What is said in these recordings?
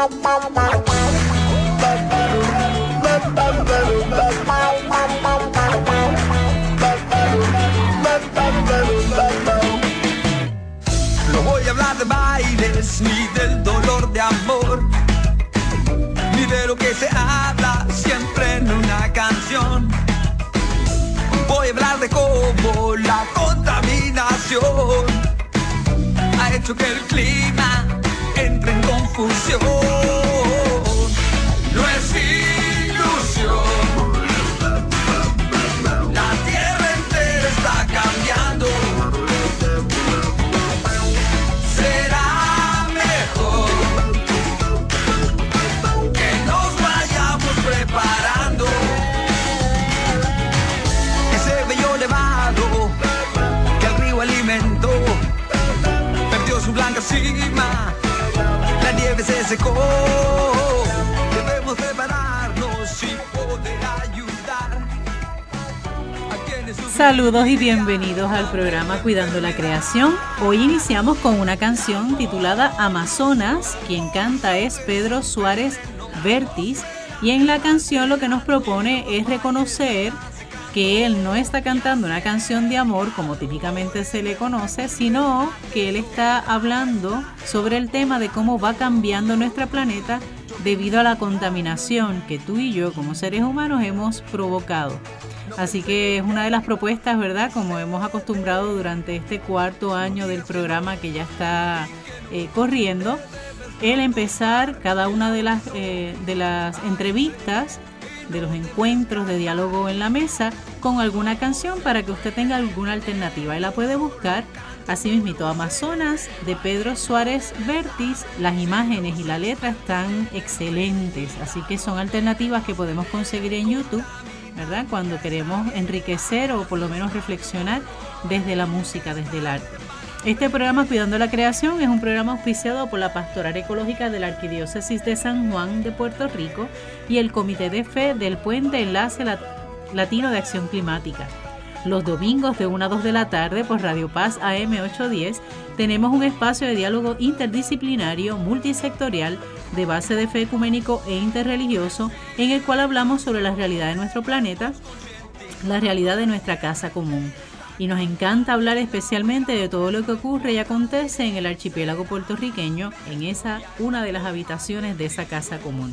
No voy a hablar de bailes ni del dolor de amor, ni de lo que se habla siempre en una canción. Voy a hablar de cómo la contaminación ha hecho que el clima entre en confusión. Saludos y bienvenidos al programa Cuidando la Creación. Hoy iniciamos con una canción titulada Amazonas. Quien canta es Pedro Suárez Vertis. Y en la canción lo que nos propone es reconocer que él no está cantando una canción de amor como típicamente se le conoce, sino que él está hablando sobre el tema de cómo va cambiando nuestro planeta debido a la contaminación que tú y yo como seres humanos hemos provocado. Así que es una de las propuestas, ¿verdad? Como hemos acostumbrado durante este cuarto año del programa que ya está eh, corriendo, el empezar cada una de las, eh, de las entrevistas, de los encuentros de diálogo en la mesa con alguna canción para que usted tenga alguna alternativa. Y la puede buscar así Amazonas de Pedro Suárez Vertis. Las imágenes y la letra están excelentes, así que son alternativas que podemos conseguir en YouTube ¿verdad? Cuando queremos enriquecer o por lo menos reflexionar desde la música, desde el arte. Este programa Cuidando la Creación es un programa auspiciado por la Pastoral Ecológica de la Arquidiócesis de San Juan de Puerto Rico y el Comité de Fe del Puente Enlace Latino de Acción Climática. Los domingos de 1 a 2 de la tarde por Radio Paz AM 810 tenemos un espacio de diálogo interdisciplinario multisectorial de base de fe ecuménico e interreligioso en el cual hablamos sobre la realidad de nuestro planeta, la realidad de nuestra casa común. Y nos encanta hablar especialmente de todo lo que ocurre y acontece en el archipiélago puertorriqueño, en esa una de las habitaciones de esa casa común.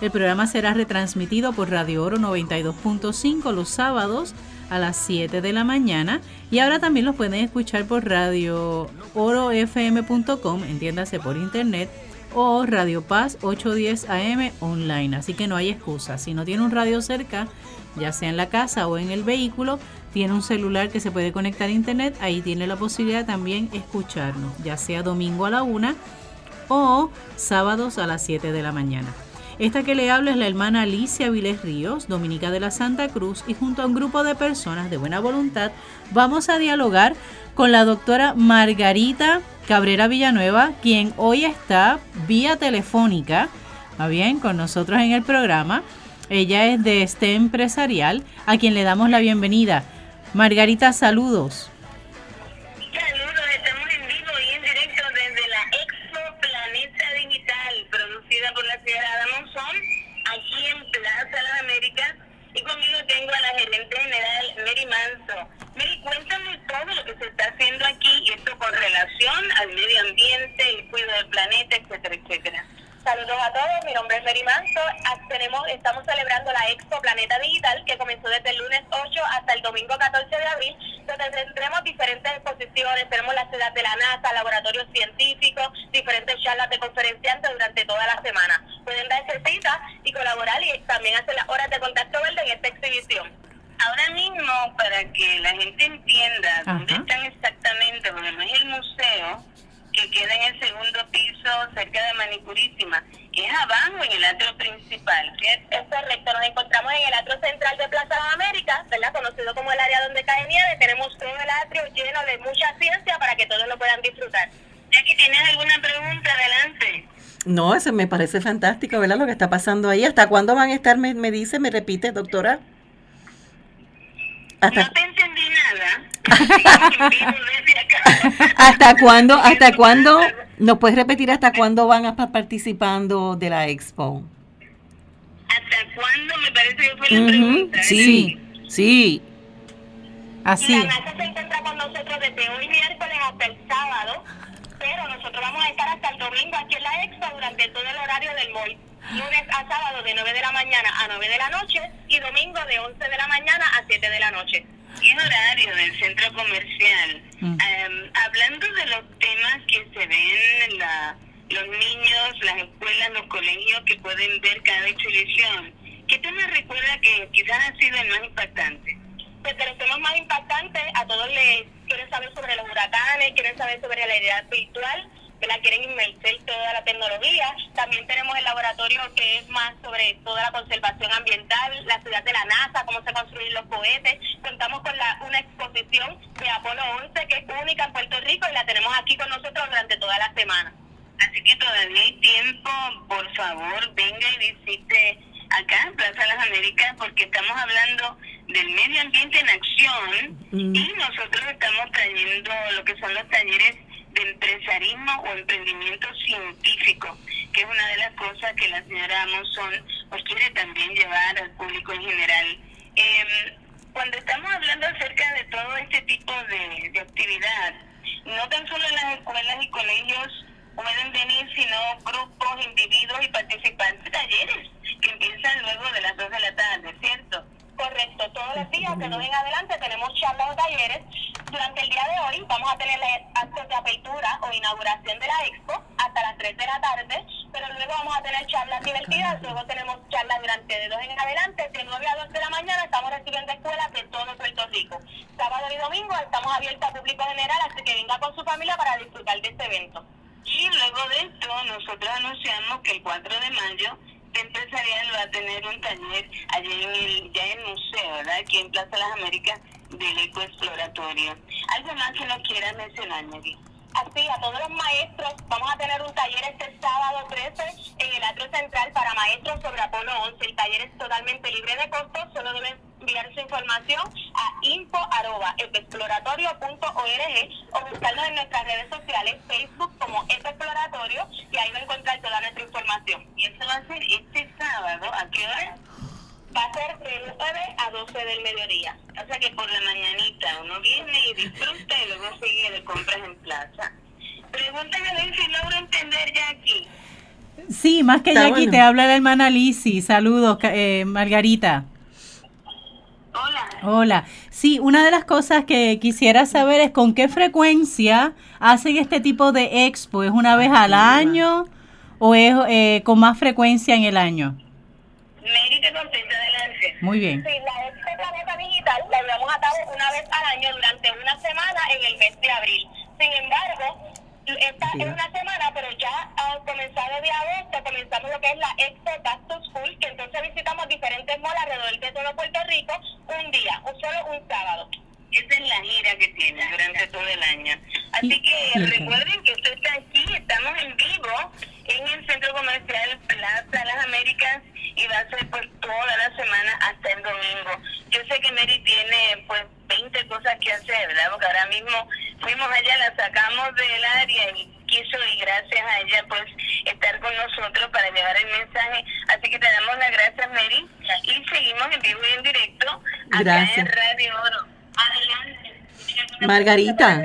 El programa será retransmitido por Radio Oro 92.5 los sábados a las 7 de la mañana y ahora también los pueden escuchar por radio orofm.com, entiéndase por internet o Radio Paz 810 AM online. Así que no hay excusa. Si no tiene un radio cerca, ya sea en la casa o en el vehículo, tiene un celular que se puede conectar a internet, ahí tiene la posibilidad también escucharnos, ya sea domingo a la 1 o sábados a las 7 de la mañana. Esta que le habla es la hermana Alicia Viles Ríos, dominica de la Santa Cruz, y junto a un grupo de personas de buena voluntad vamos a dialogar con la doctora Margarita Cabrera Villanueva, quien hoy está vía telefónica, ¿va bien? Con nosotros en el programa. Ella es de este empresarial, a quien le damos la bienvenida. Margarita, saludos. Saludos, estamos en vivo y en directo desde la Expo Planeta Digital, producida por la señora Monzón, aquí en Plaza Las Américas. Y conmigo tengo a la gerente general Mary Manso. Mary, cuéntame todo lo que se está haciendo aquí y esto con relación al medio ambiente, el cuidado del planeta, etcétera, etcétera. Saludos a todos, mi nombre es Mary Manso. Ah, Tenemos, estamos celebrando la Expo Planeta Digital que comenzó desde el lunes 8 hasta el domingo 14 de abril, donde tendremos diferentes exposiciones, tenemos la ciudad de la NASA, laboratorios científicos, diferentes charlas de conferenciantes durante toda la semana. Pueden darse cita y colaborar y también hacer las horas de contacto verde en esta exhibición. Ahora mismo, para que la gente entienda dónde Ajá. están exactamente, porque no es el museo que queda en el segundo piso cerca de Manicurísima, es abajo en el atrio principal, ¿cierto? Es correcto, nos encontramos en el atrio central de Plaza Las Américas, ¿verdad? Conocido como el área donde cae nieve. Tenemos todo el atrio lleno de mucha ciencia para que todos lo puedan disfrutar. Jackie, ¿tienes alguna pregunta? Adelante. No, eso me parece fantástico, ¿verdad? Lo que está pasando ahí. ¿Hasta cuándo van a estar? Me, me dice, me repite, doctora. ¿Hasta, No te entendí nada. ¿Hasta cuándo? ¿Hasta cuándo? ¿Nos puedes repetir hasta cuándo van a estar participando de la expo? ¿Hasta cuándo? Me parece que fue la pregunta. ¿eh? Sí, sí. Así. La NASA se encuentra con nosotros desde hoy miércoles hasta el sábado, pero nosotros vamos a estar hasta el domingo aquí en la expo durante todo el horario del MOI. Lunes a sábado de 9 de la mañana a 9 de la noche y domingo de 11 de la mañana a 7 de la noche. ¿Qué horario del centro comercial? Mm. Em, hablando de los temas que se ven en la, los niños, las escuelas, los colegios que pueden ver cada exhibición, ¿qué tema recuerda que quizás ha sido el más impactante? Pues de los temas más impactantes, a todos les quieren saber sobre los huracanes, quieren saber sobre la realidad virtual, que la quieren inmersar toda la tecnología. También tenemos el laboratorio que es más sobre toda la conservación ambiental, la ciudad de la NASA, cómo se construyen los cohetes. Contamos con la, una exposición de Apolo 11 que es única en Puerto Rico y la tenemos aquí con nosotros durante toda la semana. Así que todavía hay tiempo, por favor, venga y visite acá en Plaza Las Américas porque estamos hablando del medio ambiente en acción Mm. y nosotros estamos trayendo lo que son los talleres de empresarismo o emprendimiento científico, que es una de las cosas que la señora Amazon pues quiere también llevar al público en general. Eh, cuando estamos hablando acerca de todo este tipo de, de actividad, no tan solo las escuelas y colegios pueden venir, sino grupos, individuos y participantes talleres que empiezan luego de las 2 de la tarde, ¿cierto? Correcto, todos los días de hoy en adelante tenemos charlas o talleres. Durante el día de hoy vamos a tener actos de apertura o inauguración de la expo hasta las 3 de la tarde, pero luego vamos a tener charlas divertidas, luego tenemos charlas durante de 2 en adelante, de 9 a 2 de la mañana estamos recibiendo escuelas de todo Puerto Rico. Sábado y domingo estamos abiertos al público general, así que venga con su familia para disfrutar de este evento. Y luego de esto, nosotros anunciamos que el 4 de mayo Empresarial va a tener un taller allí en el, ya en el museo, ¿verdad? Aquí en Plaza Las Américas del Ecoexploratorio. ¿Algo más que nos quieras mencionar, Mary? Así, a todos los maestros, vamos a tener un taller este sábado 13 en el Atrio Central para maestros sobre Apolo 11. El taller es totalmente libre de costo, solo deben enviar su información a info.explorador.org o buscarnos en nuestras redes sociales, Facebook como Exploratorio, y ahí va a encontrar toda nuestra información. Y eso va a ser este sábado, ¿a qué hora? Va a ser de 9 a 12 del mediodía. O sea que por la mañanita uno viene y disfruta y luego sigue de compras en plaza. Pregúntame a ver si logro entender ya aquí. Sí, más que Está Jackie, bueno. te habla la hermana Lisi. Saludos, eh, Margarita. Hola. Sí, una de las cosas que quisiera saber es con qué frecuencia hacen este tipo de expo. ¿Es una vez al año o es eh, con más frecuencia en el año? Mary te contesta adelante. Muy bien. Sí, la Expo Planeta Digital la llevamos a cabo una vez al año durante una semana en el mes de abril. Sin embargo, esta es una semana, pero ya al comenzar de agosto comenzamos lo que es la Expo Back to School, que entonces visitamos diferentes malls alrededor de todo Puerto Rico un día, o solo un sábado. Esa es la gira que tiene durante todo el año. Así que recuerden que usted está aquí, estamos en vivo en el Centro Comercial Plaza Las Américas y va a ser por toda la semana hasta el domingo. Yo sé que Mary tiene pues 20 cosas que hacer, ¿verdad? Porque ahora mismo fuimos allá, la sacamos del área y quiso y gracias a ella pues estar con nosotros para llevar el mensaje. Así que te damos las gracias Mary y seguimos en vivo y en directo acá Gracias. en Radio Oro. Adelante. Margarita.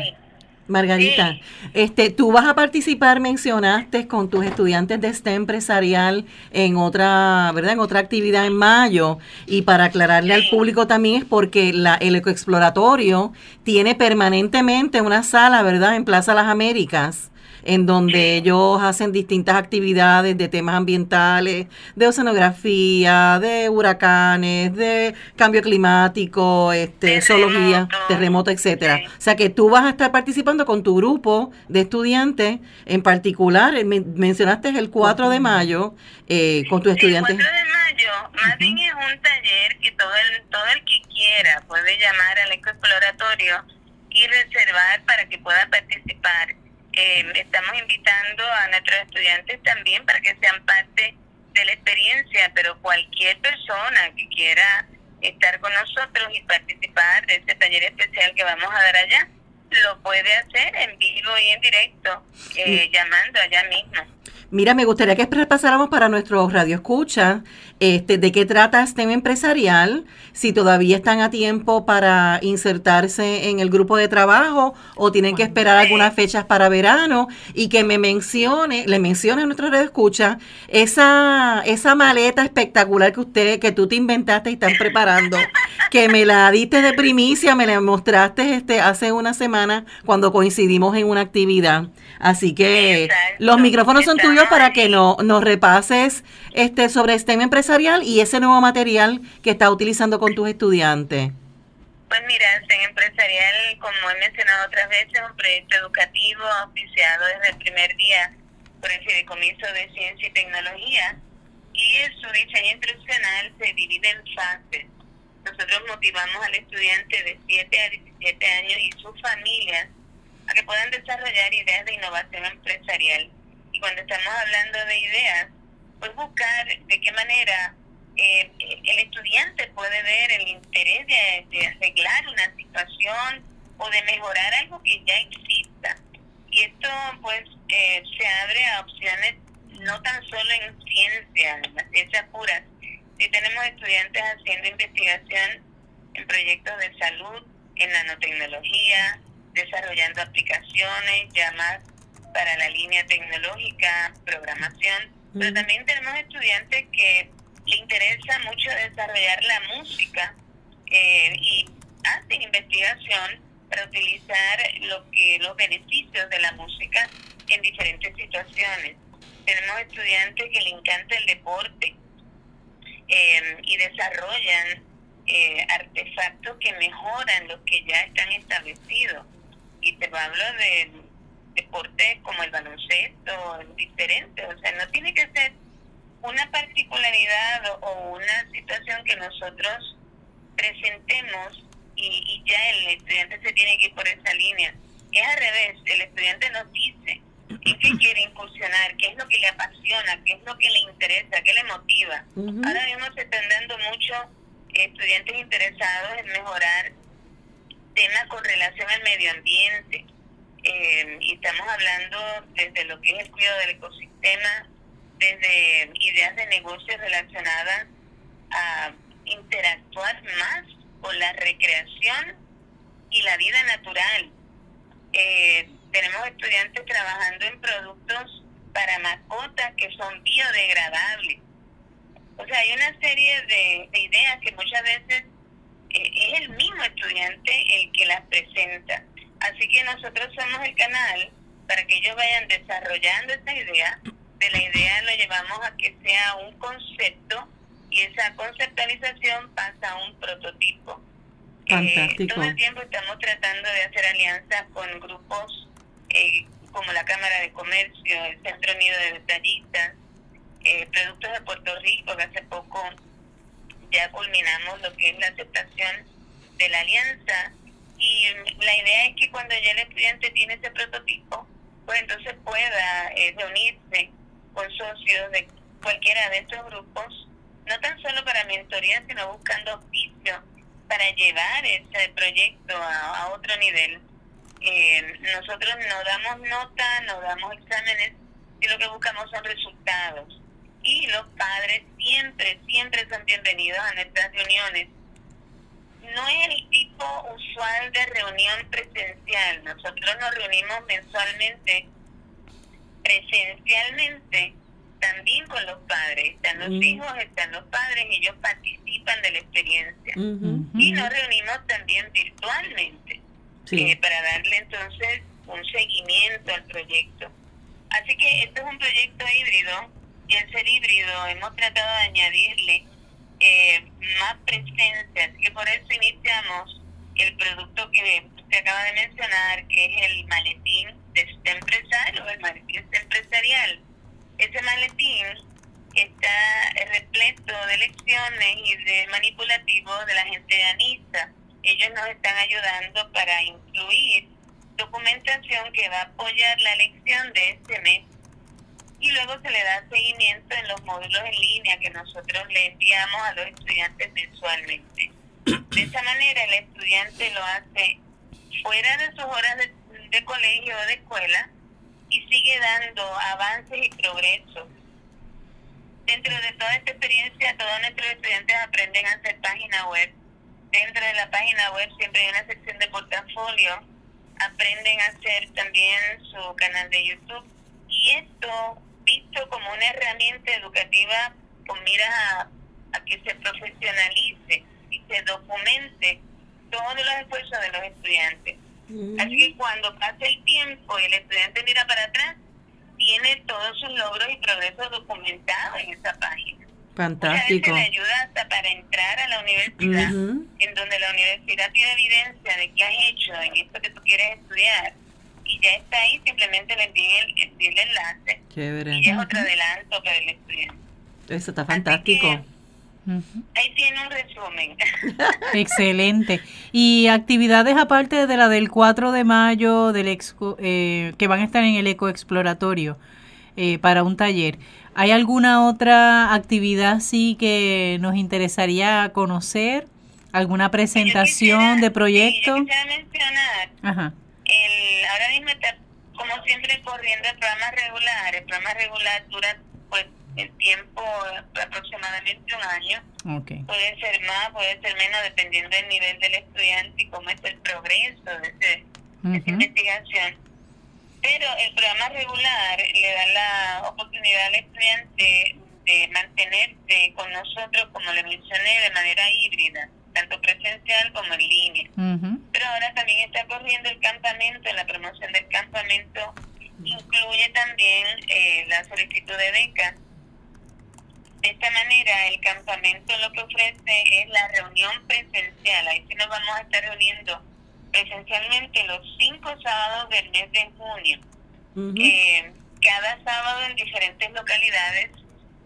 Margarita, este, tú vas a participar, mencionaste, con tus estudiantes de este empresarial en otra, ¿verdad? En otra actividad en mayo. Y para aclararle al público también es porque la, el ecoexploratorio tiene permanentemente una sala, ¿verdad? En Plaza Las Américas, en donde ellos hacen distintas actividades de temas ambientales, de oceanografía, de huracanes, de cambio climático, este, zoología, Terremoto. etcétera. Sí. O sea que tú vas a estar participando con tu grupo de estudiantes, en particular, eh, men- mencionaste el 4 de mayo, eh, con tus estudiantes. El 4 de mayo, más bien es un taller que todo el, todo el que quiera puede llamar al ecoexploratorio y reservar para que pueda participar. Eh, estamos invitando a nuestros estudiantes también para que sean parte de la experiencia, pero cualquier persona que quiera estar con nosotros y participar de este taller especial que vamos a dar allá, lo puede hacer en vivo y en directo, eh, llamando allá mismo. Mira, me gustaría que pasáramos para nuestro radio escucha este, de qué trata STEM empresarial, si todavía están a tiempo para insertarse en el grupo de trabajo o tienen que esperar algunas fechas para verano. Y que me mencione, le mencione a nuestro radio escucha esa, esa maleta espectacular que usted, que tú te inventaste y están preparando, que me la diste de primicia, me la mostraste este hace una semana cuando coincidimos en una actividad. Así que los micrófonos son tuyos para que no, nos repases este sobre STEM empresarial y ese nuevo material que estás utilizando con tus estudiantes. Pues mira, STEM empresarial, como he mencionado otras veces, es un proyecto educativo oficiado desde el primer día por el Fideicomiso de Ciencia y Tecnología y su diseño instruccional se divide en fases. Nosotros motivamos al estudiante de 7 a 17 años y sus familias a que puedan desarrollar ideas de innovación empresarial. Y cuando estamos hablando de ideas, pues buscar de qué manera eh, el estudiante puede ver el interés de, arreglar una situación o de mejorar algo que ya exista. Y esto pues eh, se abre a opciones no tan solo en ciencia, en las ciencias puras. Si tenemos estudiantes haciendo investigación en proyectos de salud, en nanotecnología, desarrollando aplicaciones más para la línea tecnológica, programación, pero también tenemos estudiantes que le interesa mucho desarrollar la música eh, y hacen investigación para utilizar lo que los beneficios de la música en diferentes situaciones. Tenemos estudiantes que le encanta el deporte eh, y desarrollan eh, artefactos que mejoran los que ya están establecidos y te hablo de deportes como el baloncesto, diferente, o sea, no tiene que ser una particularidad o una situación que nosotros presentemos y, ya el estudiante se tiene que ir por esa línea. Es al revés, el estudiante nos dice en qué quiere incursionar, qué es lo que le apasiona, qué es lo que le interesa, qué le motiva. Ahora mismo se están dando muchos estudiantes interesados en mejorar temas con relación al medio ambiente. Eh, y estamos hablando desde lo que es el cuidado del ecosistema, desde ideas de negocios relacionadas a interactuar más con la recreación y la vida natural. Eh, tenemos estudiantes trabajando en productos para mascotas que son biodegradables. O sea, hay una serie de ideas que muchas veces eh, es el mismo estudiante el que las presenta. Así que nosotros somos el canal para que ellos vayan desarrollando esa idea. De la idea lo llevamos a que sea un concepto y esa conceptualización pasa a un prototipo. Eh, Fantástico. todo el tiempo estamos tratando de hacer alianzas con grupos eh, como la Cámara de Comercio, el Centro Unido de Detallistas, Productos de Puerto Rico, que hace poco ya culminamos lo que es la aceptación de la alianza y la idea es que cuando ya el estudiante tiene ese prototipo, pues entonces pueda eh, reunirse con socios de cualquiera de estos grupos, no tan solo para mentoría, sino buscando oficio para llevar ese proyecto a, otro nivel. Eh, nosotros no damos nota, no damos exámenes, y lo que buscamos son resultados y los padres siempre, siempre son bienvenidos a nuestras reuniones. No es el tipo usual de reunión presencial. Nosotros nos reunimos mensualmente, presencialmente, también con los padres. Están los hijos, están los padres, ellos participan de la experiencia. Y nos reunimos también virtualmente eh, para darle entonces un seguimiento al proyecto. Así que esto es un proyecto híbrido y al ser híbrido hemos tratado de añadirle eh, más presencia, así que por eso iniciamos el producto que se acaba de mencionar, que es el maletín de este empresario, el maletín empresarial. Ese maletín está repleto de lecciones y de manipulativos de la gente de ANISA. Ellos nos están ayudando para incluir documentación que va a apoyar la lección de este mes y luego se le da seguimiento en los módulos en línea que nosotros le enviamos a los estudiantes mensualmente. De esa manera el estudiante lo hace fuera de sus horas de, de colegio o de escuela y sigue dando avances y progresos. Dentro de toda esta experiencia, todos nuestros estudiantes aprenden a hacer página web. Dentro de la página web siempre hay una sección de portafolio. Aprenden a hacer también su canal de YouTube. Y esto visto como una herramienta educativa con miras a, a que se profesionalice y se documente todos los esfuerzos de los estudiantes. Así que cuando pasa el tiempo y el estudiante mira para atrás, tiene todos sus logros y progresos documentados en esa página. Fantástico. Muchas veces le ayuda hasta para entrar a la universidad, en donde la universidad tiene evidencia de qué has hecho en esto que tú quieres estudiar. Y ya está ahí, simplemente le envíen el, envíen el enlace. Chévere. Y ya es otro adelanto para el estudiante. Eso está fantástico. que ahí tiene un resumen. Excelente. Y actividades aparte de la del 4 de mayo del exco, eh, que van a estar en el Eco Exploratorio eh, para un taller. ¿Hay alguna otra actividad sí que nos interesaría conocer? ¿Alguna Yo presentación quisiera- de proyecto? Sí, yo quisiera mencionar Ajá. El, ahora mismo está como siempre corriendo el programa regular. El programa regular dura pues el tiempo aproximadamente un año. Ok. Puede ser más, puede ser menos, dependiendo del nivel del estudiante y cómo es el progreso de, ese- de esa investigación. Pero el programa regular le da la oportunidad al estudiante de mantenerse con nosotros, como le mencioné, de manera híbrida, tanto presencial como en línea. Pero ahora también está corriendo el campamento, la promoción del campamento incluye también eh, la solicitud de beca. De esta manera, el campamento lo que ofrece es la reunión presencial. Ahí sí nos vamos a estar reuniendo presencialmente los cinco sábados del mes de junio. Eh, cada sábado en diferentes localidades.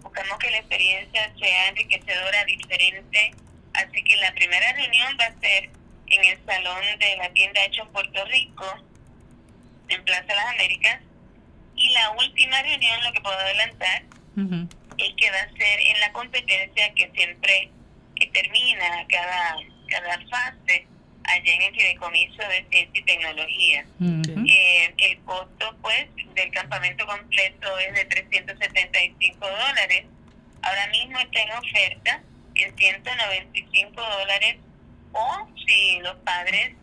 Buscamos que la experiencia sea enriquecedora, diferente. Así que la primera reunión va a ser en el salón de la tienda Hecho en Puerto Rico, en Plaza Las Américas. Y la última reunión, lo que puedo adelantar, es que va a ser en la competencia que siempre que termina cada, cada fase allá en el fideicomiso de ciencia y tecnología. Eh, el costo pues del campamento completo es de 375 dólares. Ahora mismo está en oferta 195 dólares o si los padres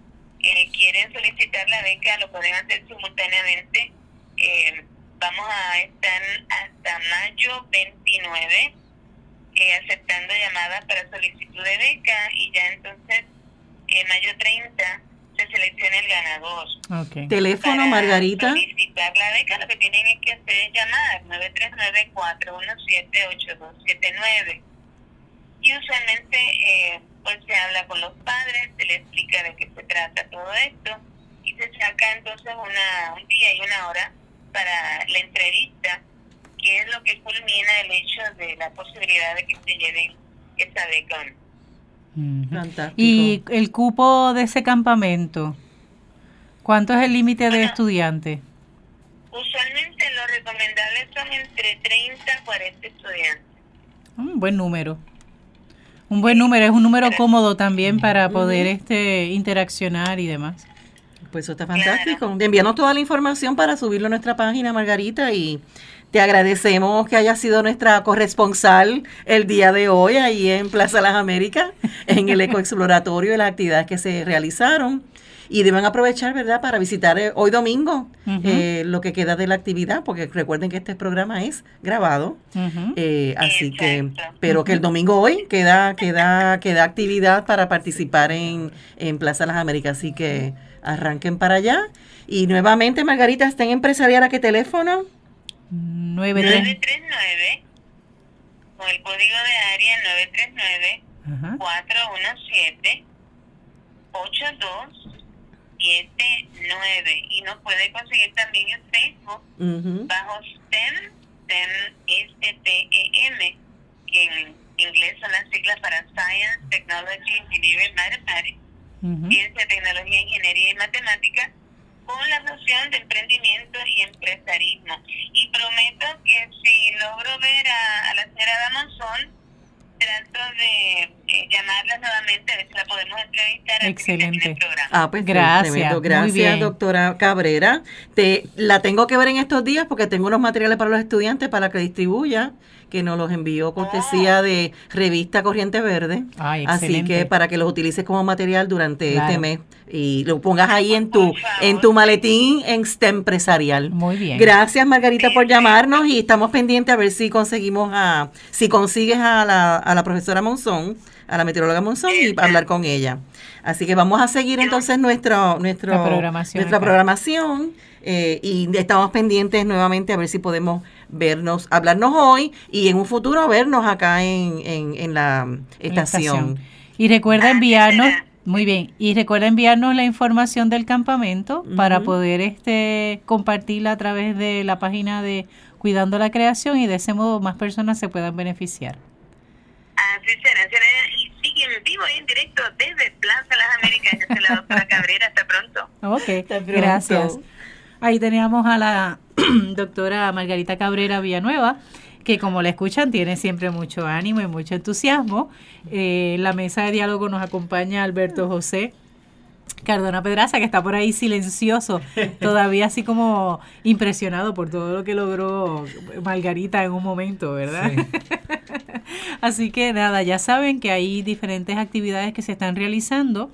eh, quieren solicitar la beca lo pueden hacer simultáneamente. Eh, vamos a estar hasta mayo 29 eh, aceptando llamadas para solicitud de beca y ya entonces en mayo 30 se selecciona el ganador. Ok. Teléfono, Para Margarita. solicitar la beca lo que tienen es que hacer es llamar 939-417-8279 y usualmente eh, pues se habla con los padres, se les explica de qué se trata todo esto y se saca entonces una, un día y una hora para la entrevista que es lo que culmina el hecho de la posibilidad de que se lleven esa beca. Fantástico. Y el cupo de ese campamento, ¿cuánto es el límite de Bueno. estudiantes? Usualmente lo recomendable son entre 30 a 40 estudiantes. Un buen número. Un buen número, es un número cómodo también para poder este interaccionar y demás. Pues eso está fantástico. Envíanos toda la información para subirlo a nuestra página, Margarita, y te agradecemos que hayas sido nuestra corresponsal el día de hoy ahí en Plaza Las Américas, en el ecoexploratorio y las actividades que se realizaron. Y deben aprovechar, ¿verdad?, para visitar eh, hoy domingo eh, lo que queda de la actividad, porque recuerden que este programa es grabado. Eh, así que, pero que el domingo hoy queda, queda, queda actividad para participar en, en Plaza Las Américas, así que arranquen para allá. Y nuevamente, Margarita, ¿está en empresarial a qué teléfono? Nueve, tres- 939, con el código de área 939 Ajá. 417 8279 y nos puede conseguir también en Facebook Ujú. bajo STEM, STEM S-T-E-M, que en inglés son las siglas para Science, Technology, Engineering, Mathematics. Ciencia, Tecnología, Ingeniería y Matemática, con la noción de emprendimiento y empresarismo. Y prometo que si logro ver a, a la señora Damonzón, trato de eh, llamarlas nuevamente a ver si la podemos entrevistar. Excelente. Ah, pues Gracias, tremendo. muy Gracias, bien. doctora Cabrera. Te, la tengo que ver en estos días porque tengo unos materiales para los estudiantes para que distribuya, que nos los envió cortesía de revista Corriente Verde. Ay, Así que para que los utilices como material durante Claro. este mes y lo pongas ahí en tu en tu maletín extra empresarial. Muy bien. Gracias Margarita por llamarnos y estamos pendientes a ver si conseguimos a si consigues a la, a la profesora Monzón, a la meteoróloga Monzón y hablar con ella. Así que vamos a seguir entonces nuestro, nuestro programación nuestra acá. programación eh, y estamos pendientes nuevamente a ver si podemos vernos, hablarnos hoy y en un futuro vernos acá en, en, en la estación. Y recuerda enviarnos, muy bien, y recuerda enviarnos la información del campamento para poder este compartirla a través de la página de Cuidando la Creación y de ese modo más personas se puedan beneficiar. Así será, será. Y sigue en vivo y en directo desde Plaza Las Américas. Yo soy la doctora Cabrera. Hasta pronto. Ok, Hasta pronto. gracias. Ahí teníamos a la doctora Margarita Cabrera Villanueva, que como la escuchan tiene siempre mucho ánimo y mucho entusiasmo. Eh, en la mesa de diálogo nos acompaña Alberto José Cardona Pedraza, que está por ahí silencioso, todavía así como impresionado por todo lo que logró Margarita en un momento, ¿verdad? Así que nada, ya saben que hay diferentes actividades que se están realizando.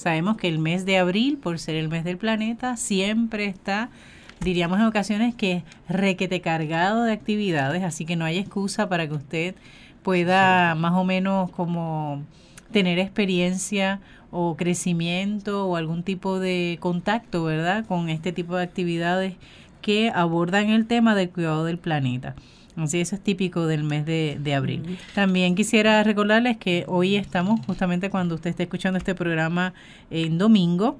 Sabemos que el mes de abril, por ser el mes del planeta, siempre está, diríamos en ocasiones, que requete cargado de actividades, así que no hay excusa para que usted pueda más o menos como tener experiencia o crecimiento o algún tipo de contacto, ¿verdad? Con este tipo de actividades que abordan el tema del cuidado del planeta. Así eso es típico del mes de, de abril. También quisiera recordarles que hoy estamos, justamente cuando usted esté escuchando este programa en domingo,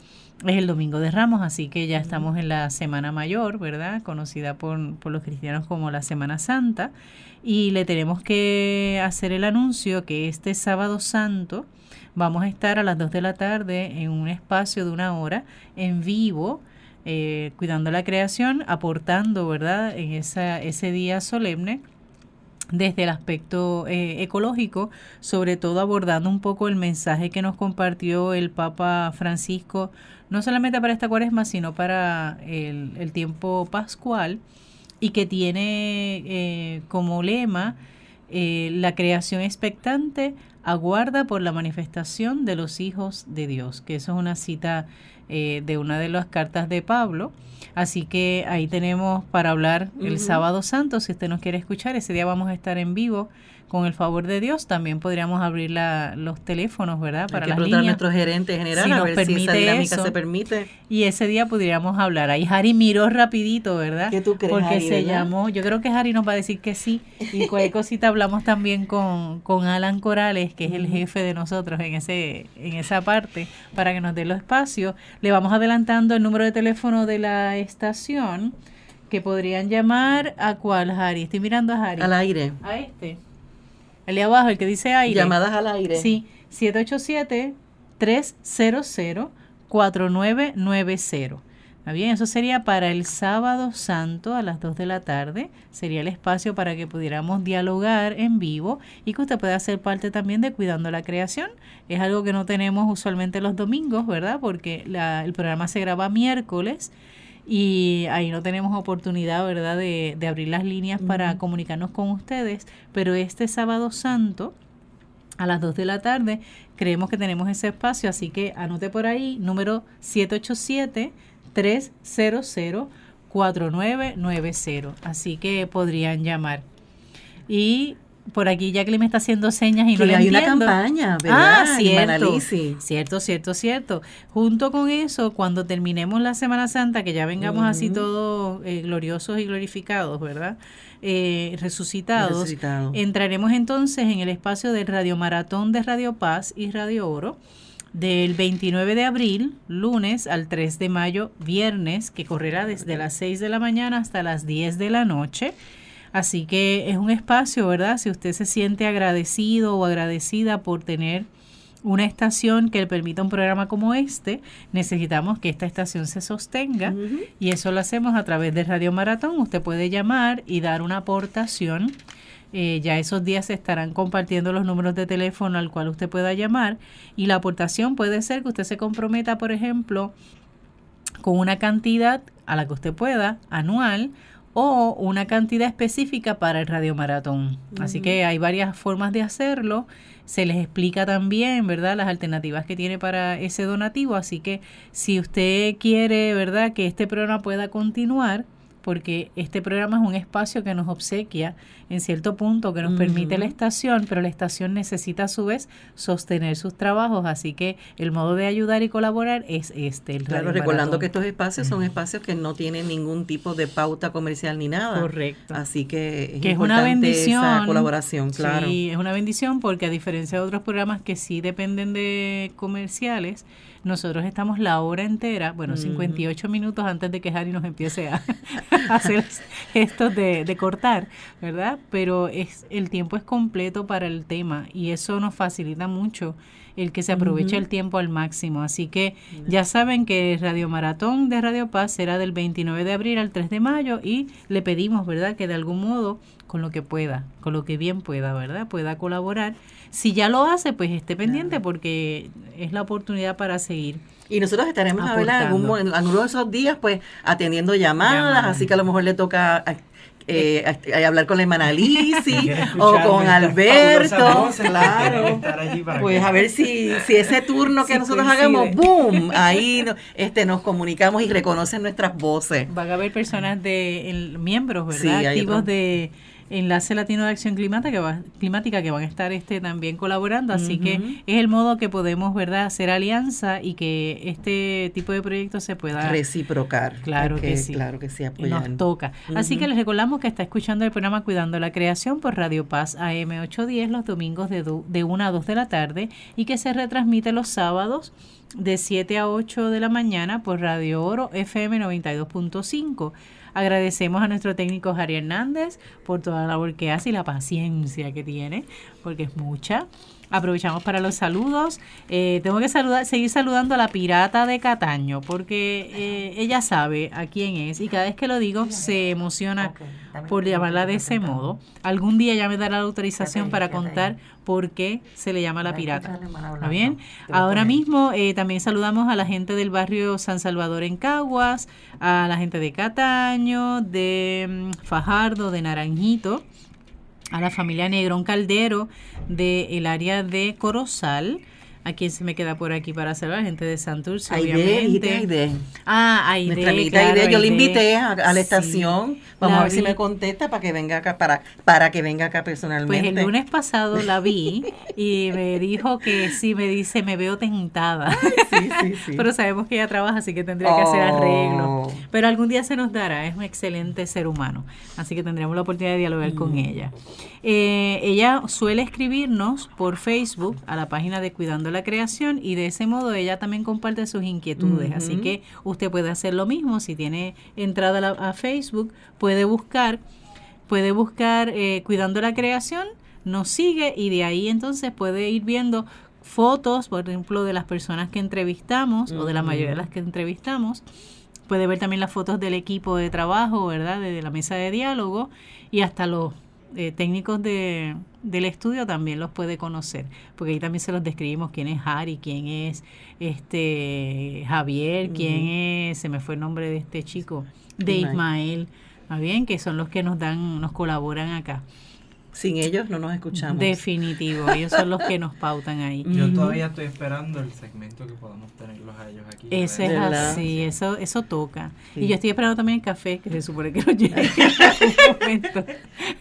es el domingo de Ramos, así que ya estamos en la Semana Mayor, ¿verdad? Conocida por, por los cristianos como la Semana Santa. Y le tenemos que hacer el anuncio que este sábado santo vamos a estar a las 2 de la tarde en un espacio de una hora en vivo eh, cuidando la creación, aportando, ¿verdad?, en esa, ese día solemne desde el aspecto eh, ecológico, sobre todo abordando un poco el mensaje que nos compartió el Papa Francisco, no solamente para esta cuaresma, sino para el, tiempo pascual, y que tiene eh, como lema eh, la creación expectante aguarda por la manifestación de los hijos de Dios, que eso es una cita eh, de una de las cartas de Pablo. Así que ahí tenemos para hablar el sábado santo, si usted nos quiere escuchar, ese día vamos a estar en vivo con el favor de Dios. También podríamos abrir la, los teléfonos, ¿verdad? Hay Para que las preguntar a nuestro gerente general Si a nos ver si esa permite dinámica eso. se permite. Y ese día podríamos hablar. Ahí Harry miró rapidito, ¿verdad? ¿Qué tú crees, Porque Harry, se verdad? llamó, yo creo que Harry nos va a decir que sí. Y cualquier cosita hablamos también con, con Alan Corales, que es el jefe de nosotros en ese en esa parte, para que nos dé los espacios. Le vamos adelantando el número de teléfono de la estación, que podrían llamar a cuál, Harry. Estoy mirando a Harry. Al aire. A este. El de abajo, el que dice aire. Llamadas al aire. Sí, 787-300-4990. ¿Está bien? Eso sería para el sábado santo a las 2 de la tarde. Sería el espacio para que pudiéramos dialogar en vivo y que usted pueda ser parte también de Cuidando la Creación. Es algo que no tenemos usualmente los domingos, ¿verdad? Porque la- el programa se graba miércoles y ahí no tenemos oportunidad, ¿verdad?, de, de abrir las líneas para comunicarnos con ustedes. Pero este sábado santo, a las 2 de la tarde, creemos que tenemos ese espacio, así que anote por ahí, número 787-300-4990. Así que podrían llamar. Y por aquí Jacqueline me está haciendo señas y no Que le hay una campaña, ¿verdad? Ah, cierto. Cierto, cierto, cierto. Junto con eso, cuando terminemos la Semana Santa, que ya vengamos así todos eh, gloriosos y glorificados, ¿verdad? Eh, resucitados, Resucitado. entraremos entonces en el espacio del Radio Maratón de Radio Paz y Radio Oro del 29 de abril, lunes, al 3 de mayo, viernes, que correrá desde las 6 de la mañana hasta las 10 de la noche. Así que es un espacio, ¿verdad? Si usted se siente agradecido o agradecida por tener una estación que le permita un programa como este, necesitamos que esta estación se sostenga y eso lo hacemos a través de Radio Maratón. Usted puede llamar y dar una aportación Eh, ya esos días se estarán compartiendo los números de teléfono al cual usted pueda llamar y la aportación puede ser que usted se comprometa, por ejemplo, con una cantidad a la que usted pueda anual o una cantidad específica para el radiomaratón. Así que hay varias formas de hacerlo. Se les explica también, ¿verdad?, las alternativas que tiene para ese donativo. Así que si usted quiere, ¿verdad?, que este programa pueda continuar, porque este programa es un espacio que nos obsequia en cierto punto, que nos permite la estación, pero la estación necesita a su vez sostener sus trabajos, así que el modo de ayudar y colaborar es este. El claro, recordando que estos espacios son espacios que no tienen ningún tipo de pauta comercial ni nada. Correcto. Así que es, que es una bendición. Esa colaboración, claro. Sí, es una bendición porque a diferencia de otros programas que sí dependen de comerciales, nosotros estamos la hora entera, bueno, 58 minutos antes de que Harry nos empiece a, hacer esto de, de, cortar, ¿verdad? Pero es el tiempo es completo para el tema y eso nos facilita mucho el que se aproveche el tiempo al máximo. Así que ya saben que el Radio Maratón de Radio Paz será del 29 de abril al 3 de mayo y le pedimos, ¿verdad?, que de algún modo, con lo que pueda, con lo que bien pueda, ¿verdad?, pueda colaborar si ya lo hace, pues esté pendiente porque es la oportunidad para seguir. Y nosotros estaremos a ver algún, alguno de esos días, pues, atendiendo llamadas, así que a lo mejor le toca eh, hablar con la hermana Lisi o con Alberto, claro. Pues a ver si, si ese turno que nosotros hagamos, boom, ahí este nos comunicamos y reconocen nuestras voces. Van a haber personas de miembros, ¿verdad? Activos de Enlace Latino de Acción Climática que, va, climática que van a estar este también colaborando, así que es el modo que podemos, ¿verdad?, hacer alianza y que este tipo de proyectos se pueda reciprocar. Claro que, sí. Claro que sí, Nos toca. Así que les recordamos que está escuchando el programa Cuidando la Creación por Radio Paz AM 810 los domingos de, de 1 a 2 de la tarde y que se retransmite los sábados de 7 a 8 de la mañana por Radio Oro FM 92.5. Agradecemos a nuestro técnico Jari Hernández por toda la labor que hace y la paciencia que tiene, porque es mucha. Aprovechamos para los saludos. Eh, tengo que saludar, seguir saludando a la pirata de Cataño, porque eh, ella sabe a quién es y cada vez que lo digo se emociona por llamarla de ese modo. Algún día ya me dará la autorización para contar por qué se le llama la pirata. ¿Está bien? Ahora mismo eh, también saludamos a la gente del barrio San Salvador en Caguas, a la gente de Cataño, de mm, Fajardo, de Naranjito, a la familia Negrón Caldero del área de Corozal ¿A quién se me queda por aquí para saludar? Gente de Santurce, obviamente. Aide, Ah, Aide, Nuestra amiguita Aide. Yo le invité a, la estación. Vamos a ver si me contesta para que venga acá, para, para que venga acá personalmente. Pues el lunes pasado la vi y me dijo que sí, me dice, me veo tentada. Sí, sí, sí. Pero sabemos que ella trabaja, así que tendría que hacer arreglo. Oh. Pero algún día se nos dará, es un excelente ser humano. Así que tendremos la oportunidad de dialogar con mm. ella. Eh, ella suele escribirnos por Facebook a la página de Cuidando la Creación y de ese modo ella también comparte sus inquietudes. Así que usted puede hacer lo mismo. Si tiene entrada a, Facebook, puede buscar, puede buscar eh, Cuidando la Creación, nos sigue y de ahí entonces puede ir viendo fotos, por ejemplo, de las personas que entrevistamos o de la mayoría de las que entrevistamos. Puede ver también las fotos del equipo de trabajo, ¿verdad? De, la mesa de diálogo y hasta los eh, técnicos de, del estudio también los puede conocer, porque ahí también se los describimos quién es Harry, quién es este Javier, quién es, se me fue el nombre de este chico, de Ismael, bien? Que son los que nos dan, nos colaboran acá. Sin ellos no nos escuchamos. Definitivo, ellos son los que nos pautan ahí. Yo todavía estoy esperando el segmento que podamos tenerlos a ellos aquí. Eso es así, eso, eso toca. Y yo estoy esperando también el café, que se supone que nos llegue en momento.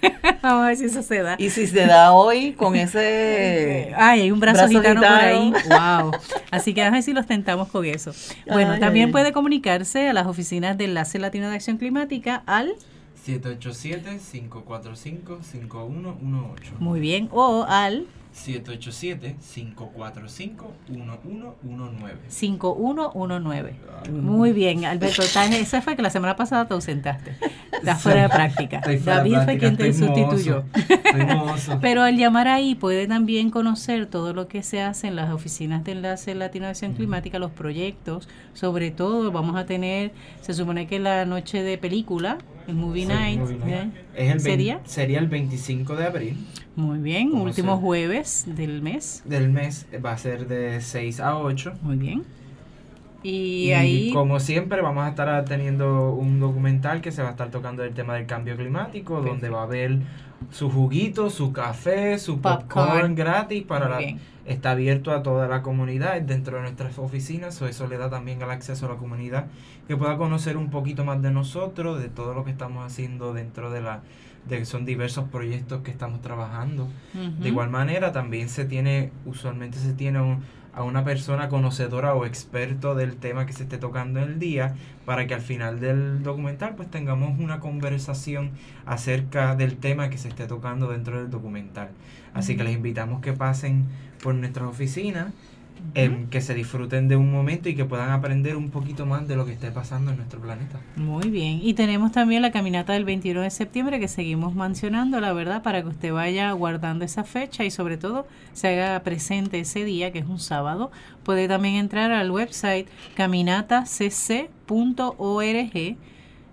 Vamos a ver si eso se da. Y si se da hoy con ese... Ay, hay un brazo, gitano, por ahí. Wow. Así que a ver si los tentamos con eso. Bueno, también puede comunicarse a las oficinas del Enlace Latino de Acción Climática al 787-545-5118. Muy bien, o al 787-545-1119. 5119. Muy bien, Alberto. Esa fue que la semana pasada te ausentaste. Estás fuera de práctica. David fue quien te sustituyó. Pero al llamar ahí puede también conocer todo lo que se hace en las oficinas de enlace Latino Acción Climática, los proyectos. Sobre todo, vamos a tener, se supone que la noche de película el Movie Sí, Night. Movie Night. ¿eh? Es el ¿Sería? sería el 25 de abril Muy bien, ¿Cómo último se- jueves del mes. del mes. Va a ser de 6 a 8. Muy bien. Y, Y, ahí, como siempre vamos a estar teniendo un documental que se va a estar tocando el tema del cambio climático, donde va a haber su juguito, su café, su Popcorn. popcorn, gratis para la, está abierto a toda la comunidad dentro de nuestras oficinas, o eso le da también el acceso a la comunidad que pueda conocer un poquito más de nosotros, de todo lo que estamos haciendo dentro de la de que son diversos proyectos que estamos trabajando. De igual manera, también se tiene, usualmente se tiene un- a una persona conocedora o experto del tema que se esté tocando en el día, para que al final del documental pues tengamos una conversación acerca del tema que se esté tocando dentro del documental. Así que les invitamos que pasen por nuestras oficinas, que se disfruten de un momento y que puedan aprender un poquito más de lo que esté pasando en nuestro planeta. Muy bien. Y tenemos también la caminata del 21 de septiembre que seguimos mencionando, la verdad, para que usted vaya guardando esa fecha y sobre todo se haga presente ese día, que es un sábado. Puede también entrar al website caminatacc.org,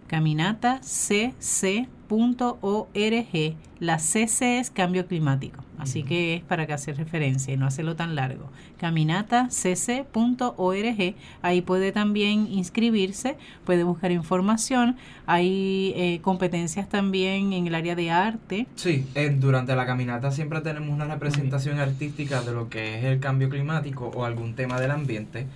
caminatacc.org. La CC es cambio climático, así que es para que hacer referencia y no hacerlo tan largo. Caminatacc.org, ahí puede también inscribirse, puede buscar información. Hay eh, competencias también en el área de arte. Sí, eh, durante la caminata siempre tenemos una representación artística de lo que es el cambio climático o algún tema del ambiente.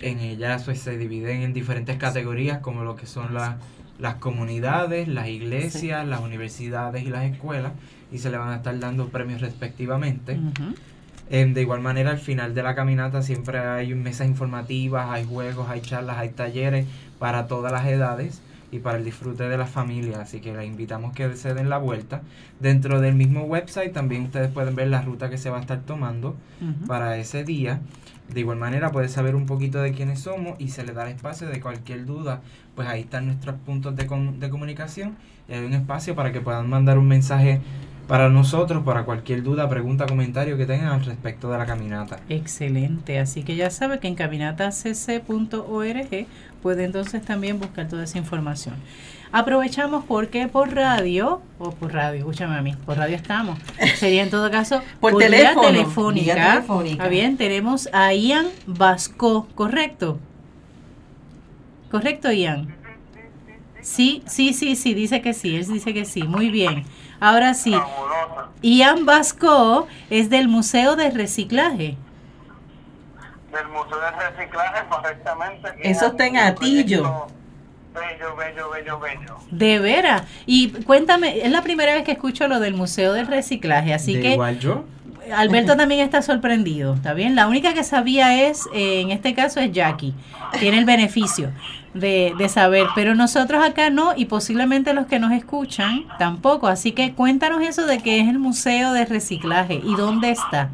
En ellas pues, se dividen en diferentes categorías como lo que son las, las comunidades, las iglesias, las universidades y las escuelas y se le van a estar dando premios respectivamente. Em, de igual manera, al final de la caminata siempre hay mesas informativas, hay juegos, hay charlas, hay talleres para todas las edades y para el disfrute de las familias. Así que les invitamos que se den la vuelta. Dentro del mismo website también ustedes pueden ver la ruta que se va a estar tomando para ese día. De igual manera puedes saber un poquito de quiénes somos y se le da el espacio de cualquier duda. Pues ahí están nuestros puntos de, com- de comunicación y hay un espacio para que puedan mandar un mensaje para nosotros, para cualquier duda, pregunta, comentario que tengan al respecto de la caminata. Excelente, así que ya sabe que en caminatacc.org puede entonces también buscar toda esa información. Aprovechamos porque por radio, o por radio, escúchame a mí, por radio estamos. Sería en todo caso Por teléfono, telefónica. vía telefónica. Ah, bien, tenemos a Ian Vasco, ¿correcto? ¿Correcto, Ian? Sí, sí, sí, sí, dice que sí, él dice que sí, muy bien. Ahora sí, Ian Vasco es del Museo de Reciclaje. del Museo de Reciclaje correctamente. Eso es está en Atillo. Bello, bello, bello, bello. De veras. Y cuéntame, es la primera vez que escucho lo del Museo del Reciclaje, así de que igual yo, Alberto también está sorprendido, ¿está bien? La única que sabía es, eh, en este caso es Jackie, tiene el beneficio de, de saber, pero nosotros acá no y posiblemente los que nos escuchan tampoco, así que cuéntanos eso de qué es el Museo de Reciclaje y dónde está.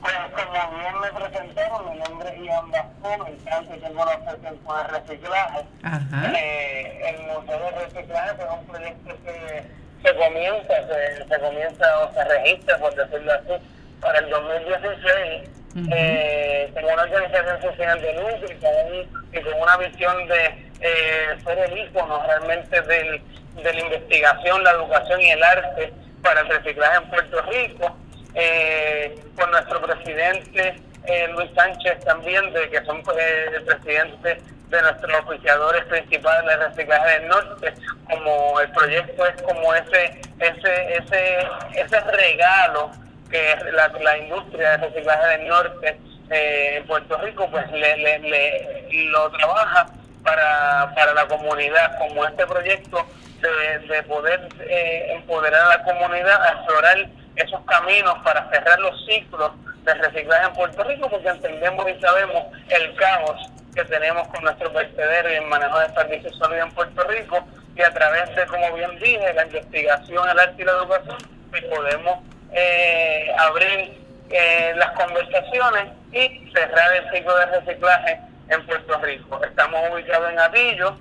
Pues como bien me presentaron, mi nombre es Ian encanta que conocer el tiempo de reciclaje. Ajá. Eh, el Museo de Reciclaje es un proyecto que se comienza, se, se comienza o se registra, por decirlo así, para el 2016 Eh, como una organización social de lucro y con, y con una visión de eh, ser el ícono realmente del, de la investigación, la educación y el arte para el reciclaje en Puerto Rico. Eh, con nuestro presidente eh, Luis Sánchez también, de que son eh, el presidente de nuestros oficiadores principales de reciclaje del norte, como el proyecto es como ese ese ese ese regalo que la, la industria de reciclaje del norte eh, en Puerto Rico pues le, le, le- lo trabaja para, para la comunidad como este proyecto de, de poder eh, empoderar a la comunidad a explorar esos caminos para cerrar los ciclos de reciclaje en Puerto Rico porque entendemos y sabemos el caos que tenemos con nuestro vertedero y el manejo de desperdicios sólidos en Puerto Rico y a través de, como bien dije, la investigación, el arte y la educación, pues podemos eh, abrir eh, las conversaciones y cerrar el ciclo de reciclaje en Puerto Rico. Estamos ubicados en Atillo,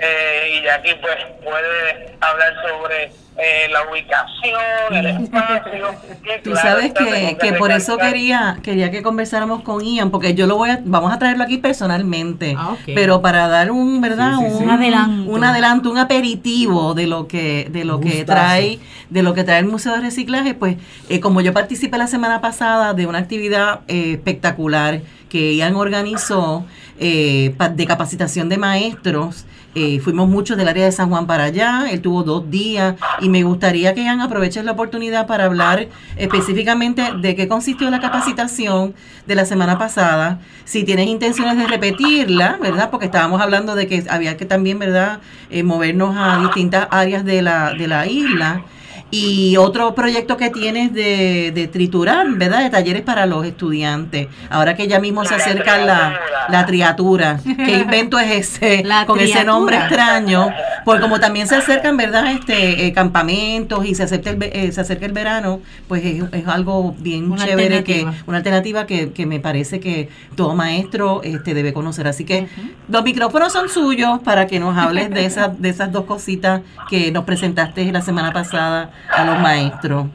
eh, y aquí pues puede hablar sobre eh, la ubicación, el espacio. Tú sabes que, que por eso quería quería que conversáramos con Ian, porque yo lo voy a, vamos a traerlo aquí personalmente, Ah, pero para dar un, ¿verdad? Sí, sí, sí. Un adelanto. un adelanto, un aperitivo de lo que de lo que trae de lo que trae el Museo de Reciclaje, pues eh, como yo participé la semana pasada de una actividad eh, espectacular que Ian organizó eh, de capacitación de maestros. Eh, fuimos muchos del área de San Juan para allá, él tuvo dos días y me gustaría que Ian aproveches la oportunidad para hablar específicamente de qué consistió la capacitación de la semana pasada, si tienes intenciones de repetirla, ¿verdad? Porque estábamos hablando de que había que también, ¿verdad?, Eh, movernos a distintas áreas de la, de la isla. Y otro proyecto que tienes de, de triturar, ¿verdad? De talleres para los estudiantes. Ahora que ya mismo se acerca la, la triatura. ¿Qué invento es ese? La Con ese nombre extraño. Porque como también se acercan, ¿verdad? Este eh, campamentos y se acerca el, ve- eh, se acerca el verano, pues es, es algo bien Una chévere que una alternativa que, que me parece que todo maestro este debe conocer. Así que los micrófonos son suyos para que nos hables de esas de esas dos cositas que nos presentaste la semana pasada a los maestros.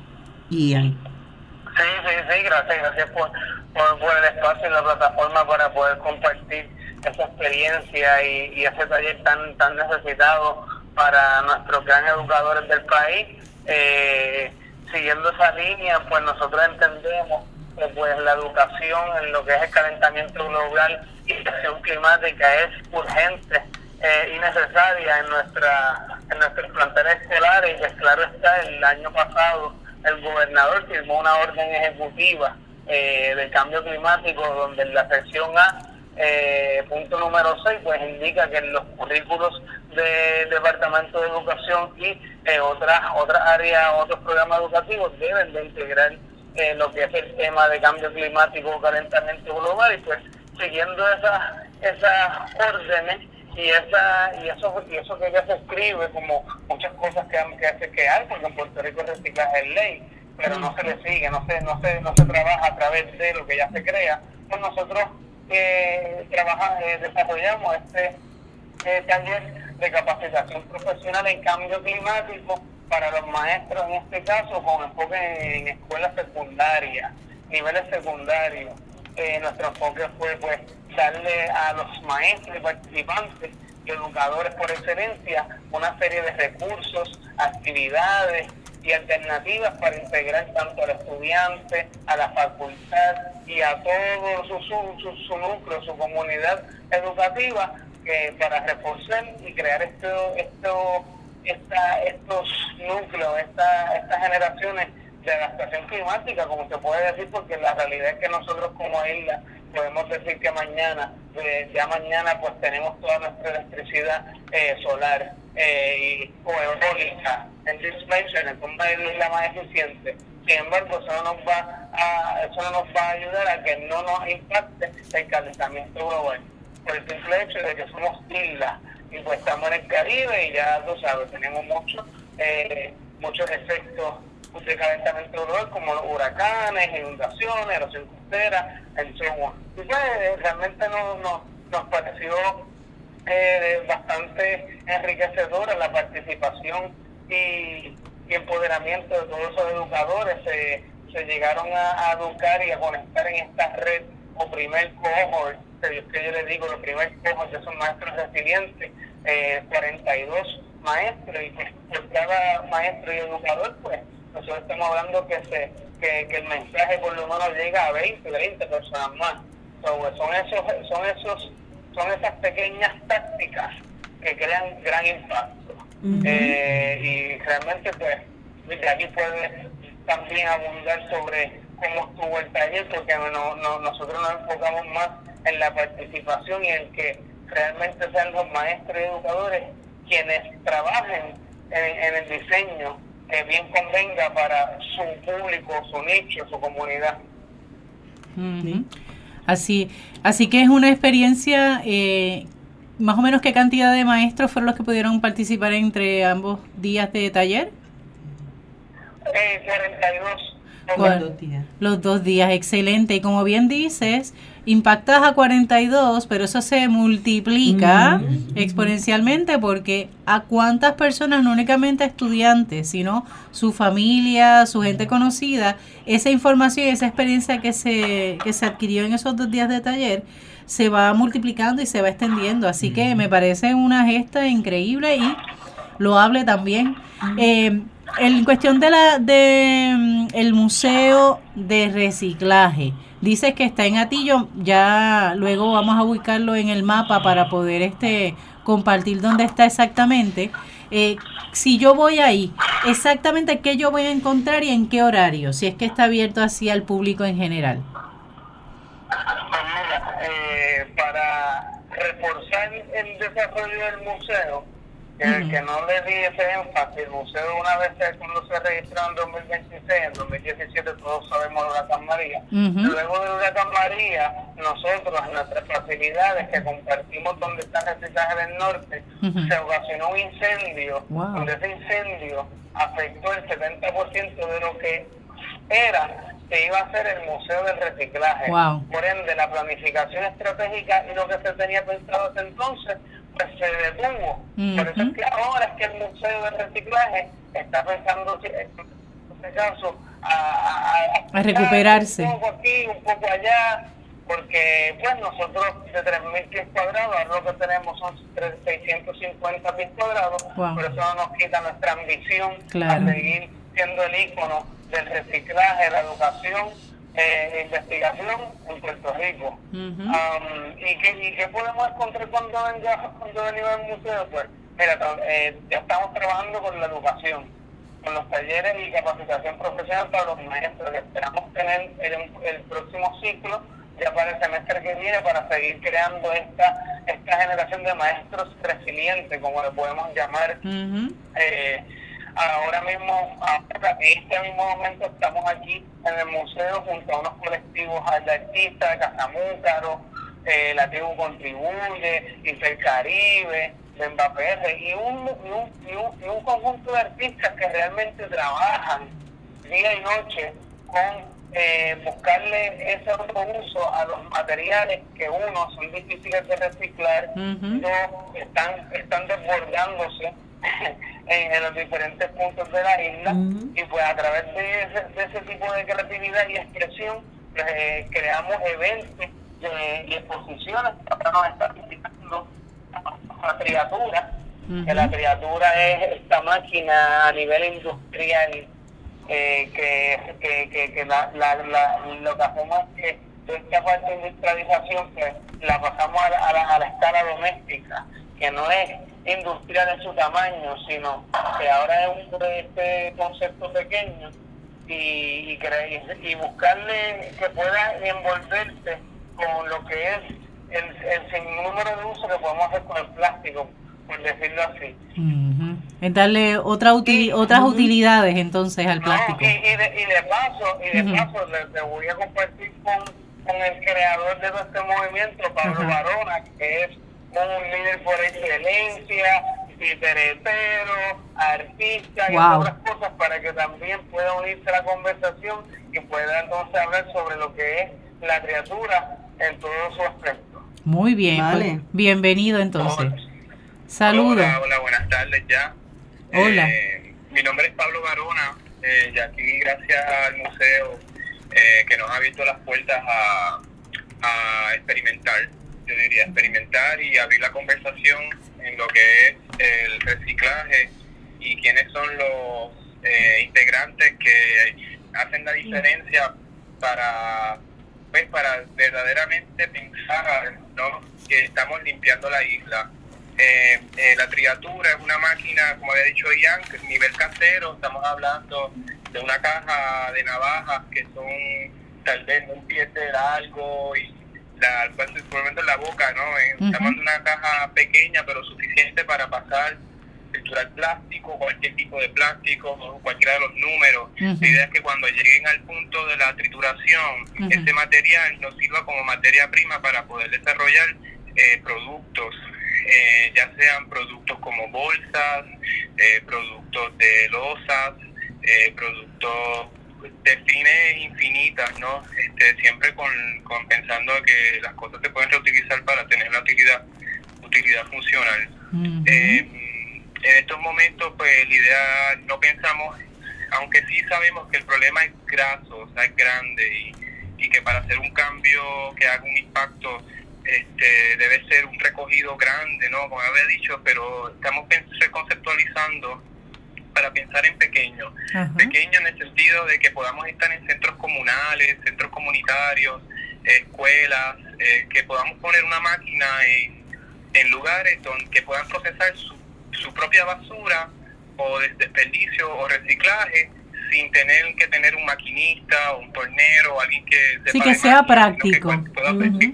Ian. Sí, sí, sí, gracias, gracias por, por, el espacio y la plataforma para poder compartir esa experiencia y, y ese taller tan tan necesitado para nuestros gran educadores del país. Eh, siguiendo esa línea, pues nosotros entendemos que pues la educación en lo que es el calentamiento global y la acción climática es urgente eh, y necesaria en nuestra en nuestros planteles escolares y pues claro está el año pasado el gobernador firmó una orden ejecutiva eh, del cambio climático donde en la sección A eh, punto número 6 pues indica que en los currículos del Departamento de Educación y eh, otras otras áreas, otros programas educativos deben de integrar eh, lo que es el tema de cambio climático calentamiento global y pues siguiendo esas esas órdenes y esa y eso y eso que ya se escribe como muchas cosas que, que hace que hay porque en Puerto Rico el reciclaje es ley pero no se le sigue no se no se no se trabaja a través de lo que ya se crea pues nosotros eh, trabaja, eh, desarrollamos este eh, taller de capacitación profesional en cambio climático para los maestros en este caso con enfoque en escuelas secundarias, niveles secundarios. Eh, nuestro enfoque fue pues darle a los maestros y participantes y educadores por excelencia una serie de recursos, actividades y alternativas para integrar tanto al estudiante, a la facultad y a todo su, su, su, núcleo, su comunidad educativa, que para reforzar y crear esto, esto, esta, estos núcleos, esta, estas generaciones de adaptación climática, como se puede decir, porque la realidad es que nosotros como isla podemos decir que mañana, eh, ya mañana pues tenemos toda nuestra electricidad eh, solar eh, y, o eólica en displacement, como es la más eficiente. Sin embargo, eso no nos va a, eso no nos va a ayudar a que no nos impacte el calentamiento global. Por el simple hecho de que somos islas y pues estamos en el Caribe y ya tú sabes, tenemos muchos eh, muchos efectos de calentamiento global como huracanes, inundaciones, erosión costera, el so Y pues realmente no, no, nos pareció eh, bastante enriquecedora la participación y, y empoderamiento de todos esos educadores. Se, se llegaron a, a educar y a conectar en esta red o primer cohort, que yo, que yo les digo, los primer cohort de esos maestros resilientes, eh, 42 maestros, y pues cada maestro y educador, pues nosotros estamos hablando que se que, que el mensaje por lo menos llega a 20, 20 personas más. So, son esos son esos son esas pequeñas tácticas que crean gran impacto. Eh, y realmente pues desde aquí puede también abundar sobre cómo estuvo el taller porque no, no, nosotros nos enfocamos más en la participación y en que realmente sean los maestros y educadores quienes trabajen en, en el diseño que bien convenga para su público, su nicho, su comunidad. Ujú. Así, así que es una experiencia, eh, más o menos qué cantidad de maestros fueron los que pudieron participar entre ambos días de taller. Eh, 42. Bueno, los dos días, excelente. Y como bien dices, impactas a 42, pero eso se multiplica exponencialmente porque a cuántas personas, no únicamente estudiantes, sino su familia, su gente conocida, esa información y esa experiencia que se, que se adquirió en esos dos días de taller, se va multiplicando y se va extendiendo. Así que me parece una gesta increíble y loable también. Eh, en cuestión de la de mm, el museo de reciclaje, dices que está en Atillo, ya luego vamos a ubicarlo en el mapa para poder este compartir dónde está exactamente. Eh, si yo voy ahí, exactamente qué yo voy a encontrar y en qué horario, si es que está abierto así al público en general. Pues eh, para reforzar el desarrollo del museo, que, no le di ese énfasis, el museo una vez cuando se registró en 2026, en 2017 todos sabemos de Huracán María, luego de Huracán María, nosotros en nuestras facilidades que compartimos donde está el reciclaje del norte, se ocasionó un incendio, donde ese incendio afectó el 70% de lo que era que iba a ser el Museo del Reciclaje. Por ende, la planificación estratégica y lo que se tenía pensado hasta entonces se detuvo. Por eso es que ahora es que el Museo del Reciclaje está pensando, en este caso, a, a, recuperarse. Un poco aquí, un poco allá, porque pues nosotros de 3.000 pies cuadrados, ahora lo que tenemos son 650 pies cuadrados, por eso no nos quita nuestra ambición a seguir siendo el ícono del reciclaje, la educación eh, investigación en Puerto Rico. Um, ¿y, qué, ¿Y podemos encontrar cuando, venga, cuando venimos al museo? Pues, mira, eh, ya estamos trabajando con la educación, con los talleres y capacitación profesional para los maestros. Esperamos tener el, el próximo ciclo ya para el semestre que viene para seguir creando esta esta generación de maestros resilientes, como le podemos llamar. eh, Ahora mismo, en este mismo momento, estamos aquí en el museo junto a unos colectivos de artistas de Casamúcaro, eh, La Tribu Contribuye, Caribe, de Mbappé, y un, y, un, y, un, conjunto de artistas que realmente trabajan día y noche con eh, buscarle ese otro uso a los materiales que uno son difíciles de reciclar, están, están desbordándose en, los diferentes puntos de la isla. Y pues a través de ese, tipo de creatividad y expresión pues, eh, creamos eventos y exposiciones. Ahora nos está visitando la criatura que la criatura es esta máquina a nivel industrial eh, que, que, que, la, la, lo que hacemos es que esta parte de industrialización pues, la pasamos a la, a la escala doméstica que no es industrial en su tamaño, sino que ahora es un este concepto pequeño y, y, y buscarle que pueda envolverse con lo que es el, el sinnúmero de uso que podemos hacer con el plástico, por decirlo así. En darle otra otras utilidades entonces al plástico. y, y, de, y, de, paso, y de paso le, voy a compartir con, con el creador de este movimiento, Pablo Barona, que es un líder por excelencia, titeretero, artista y otras cosas para que también pueda unirse a la conversación y pueda entonces hablar sobre lo que es la criatura en todo su aspecto. Muy bien, pues, bienvenido entonces. Saludos. Hola, buenas tardes ya. Hola. Eh, mi nombre es Pablo Barona eh, y aquí gracias al museo eh, que nos ha abierto las puertas a, a experimentar yo diría, experimentar y abrir la conversación en lo que es el reciclaje y quiénes son los eh, integrantes que hacen la diferencia para pues para verdaderamente pensar ¿no? que estamos limpiando la isla. Eh, eh, la triatura es una máquina, como había dicho Ian, nivel casero, estamos hablando de una caja de navajas que son tal vez un pie de largo y la, momento en la boca, ¿no? Estamos en una caja pequeña pero suficiente para pasar triturar plástico, cualquier tipo de plástico, cualquiera de los números. La idea es que cuando lleguen al punto de la trituración, este material nos sirva como materia prima para poder desarrollar eh, productos, eh, ya sean productos como bolsas, eh, productos de losas, productos de fines infinitas, ¿no? Este, siempre con, con pensando que las cosas se pueden reutilizar para tener una utilidad, utilidad funcional. Eh, en estos momentos, pues la idea, no pensamos, aunque sí sabemos que el problema es graso, o sea, es grande y, y que para hacer un cambio que haga un impacto este, debe ser un recogido grande, ¿no? Como había dicho, pero estamos reconceptualizando para pensar en pequeño. Pequeño en el sentido de que podamos estar en centros comunales, centros comunitarios, escuelas, eh, que podamos poner una máquina en, en lugares donde que puedan procesar su, su propia basura o desperdicio o reciclaje sin tener que tener un maquinista o un tornero o alguien que sí que sea práctico.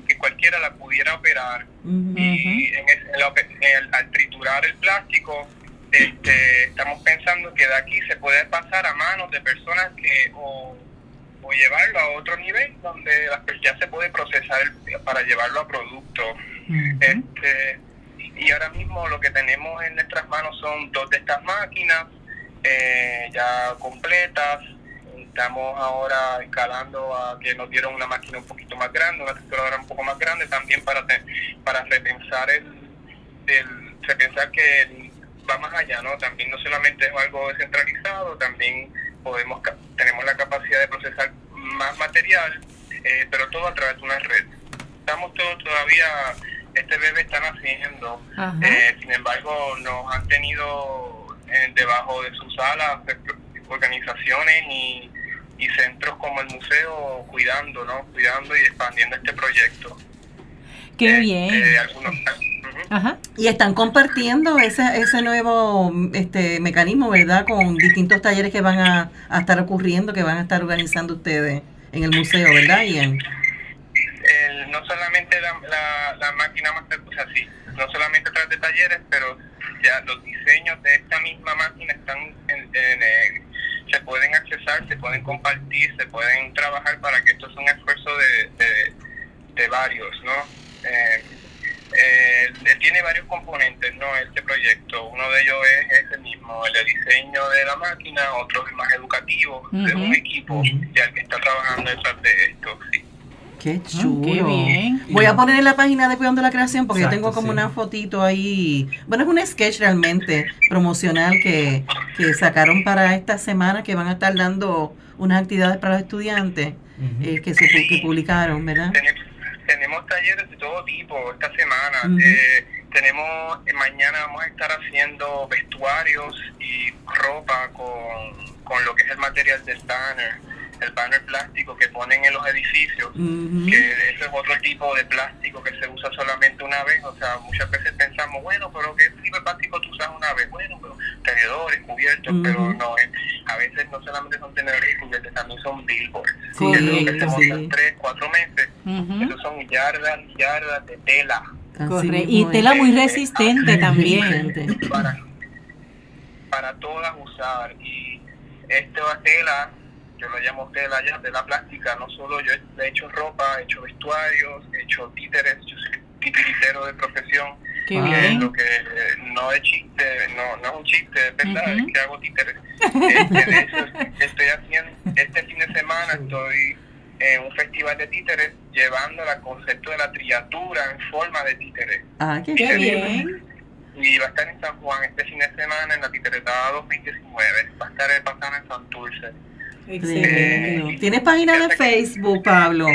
que, cualquiera la pudiera operar. Y en al triturar el plástico este, estamos pensando que de aquí se puede pasar a manos de personas que o, llevarlo a otro nivel donde ya se puede procesar para llevarlo a producto. este, y ahora mismo lo que tenemos en nuestras manos son dos de estas máquinas eh, ya completas. Estamos ahora escalando a que nos dieron una máquina un poquito más grande, una trituradora un poco más grande también para para repensar el, el repensar que el, va más allá, ¿no? También no solamente es algo descentralizado, también podemos tenemos la capacidad de procesar más material, eh, pero todo a través de una red. Estamos todos todavía, este bebé está naciendo, eh, sin embargo nos han tenido eh, debajo de sus alas organizaciones y, centros como el museo cuidando, ¿no? Cuidando y expandiendo este proyecto. Qué bien. Algunos, y están compartiendo ese, ese nuevo este mecanismo, ¿verdad? Con distintos talleres que van a, estar ocurriendo, que van a estar organizando ustedes en el museo, ¿verdad? Y no solamente la, la, máquina sea, sí, no solamente a través de talleres, pero ya los diseños de esta misma máquina están en, se pueden accesar, se pueden compartir, se pueden trabajar para que esto sea un esfuerzo de, de, de varios, ¿no? Eh, eh, tiene varios componentes, ¿no? Este proyecto. Uno de ellos es ese mismo, el de diseño de la máquina, otro es más educativo, de un equipo ya que está trabajando detrás de esto. Sí. Qué ah, chulo. bien. Voy a poner en la página de Cuidando la Creación porque yo tengo como una fotito ahí. Bueno, es un sketch realmente promocional que, que sacaron para esta semana que van a estar dando unas actividades para los estudiantes eh, que se que publicaron, ¿verdad? Tenemos talleres de todo tipo esta semana. Eh, tenemos, eh, mañana vamos a estar haciendo vestuarios y ropa con, con lo que es el material del banner el banner plástico que ponen en los edificios, que ese es otro tipo de plástico que se usa solamente una vez, o sea, muchas veces pensamos, bueno, pero ¿qué tipo de plástico tú usas una vez? Bueno, pero tenedores, cubiertos, pero no, eh, a veces no solamente son tenedores y cubiertos, también son billboards. Sí, que se montan tres, cuatro meses, esos son yardas y yardas de tela. y tela muy resistente también. Para, para todas usar. Y esta tela yo lo llamo tela ya, de la plástica, no solo yo he hecho ropa, he hecho vestuarios, he hecho títeres, yo soy titiritero de profesión, que lo que no es chiste, no, no es un chiste, es verdad, es que hago títeres. Este, de eso estoy haciendo, este fin de semana estoy en un festival de títeres llevando el concepto de la triatura en forma de títeres. Ah, qué, bien. Y va a estar en San Juan este fin de semana en la titeretada 2019, va a estar el pasado en Santurce. ¿Tienes página de Facebook, Pablo?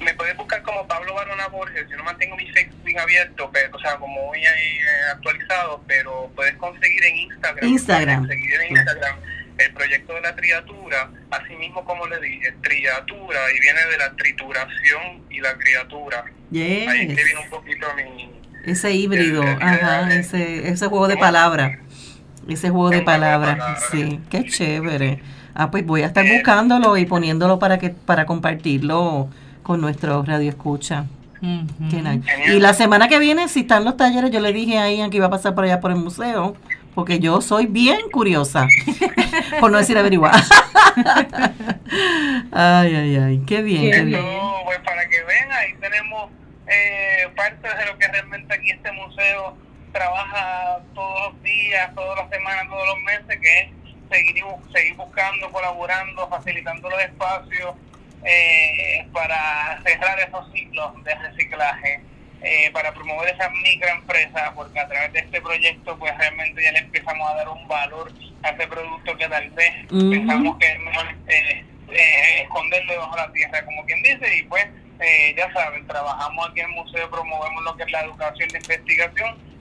Me puedes buscar como Pablo Barona Borges. Yo no mantengo mi Facebook abierto, pero, o sea, como muy ahí eh, actualizado, pero puedes conseguir en Instagram. Instagram. Conseguir en Instagram el proyecto de la triatura, así mismo como le dije, triatura, y viene de la trituración y la criatura. Ahí que viene un poquito mi... Ese híbrido, ajá, ese, ese juego de palabras. Ese juego de palabras, sí, qué chévere. Ah, pues voy a estar buscándolo y poniéndolo para que para compartirlo con nuestro radio escucha. Y la semana que viene, si están los talleres, yo le dije a Ian que iba a pasar por allá por el museo, porque yo soy bien curiosa, por no decir averiguar. ay, ay, ay, qué bien. Qué bien. pues para que vean, ahí tenemos eh, parte de lo que realmente aquí este museo trabaja todos los días, todas las semanas, todos los meses, que es seguir, seguir buscando, colaborando, facilitando los espacios eh, para cerrar esos ciclos de reciclaje, eh, para promover esas microempresas, porque a través de este proyecto pues realmente ya le empezamos a dar un valor a ese producto que tal vez pensamos que es mejor eh, eh, esconderlo debajo de la tierra, como quien dice, y pues ya saben, trabajamos aquí en el museo, promovemos lo que es la educación, de investigación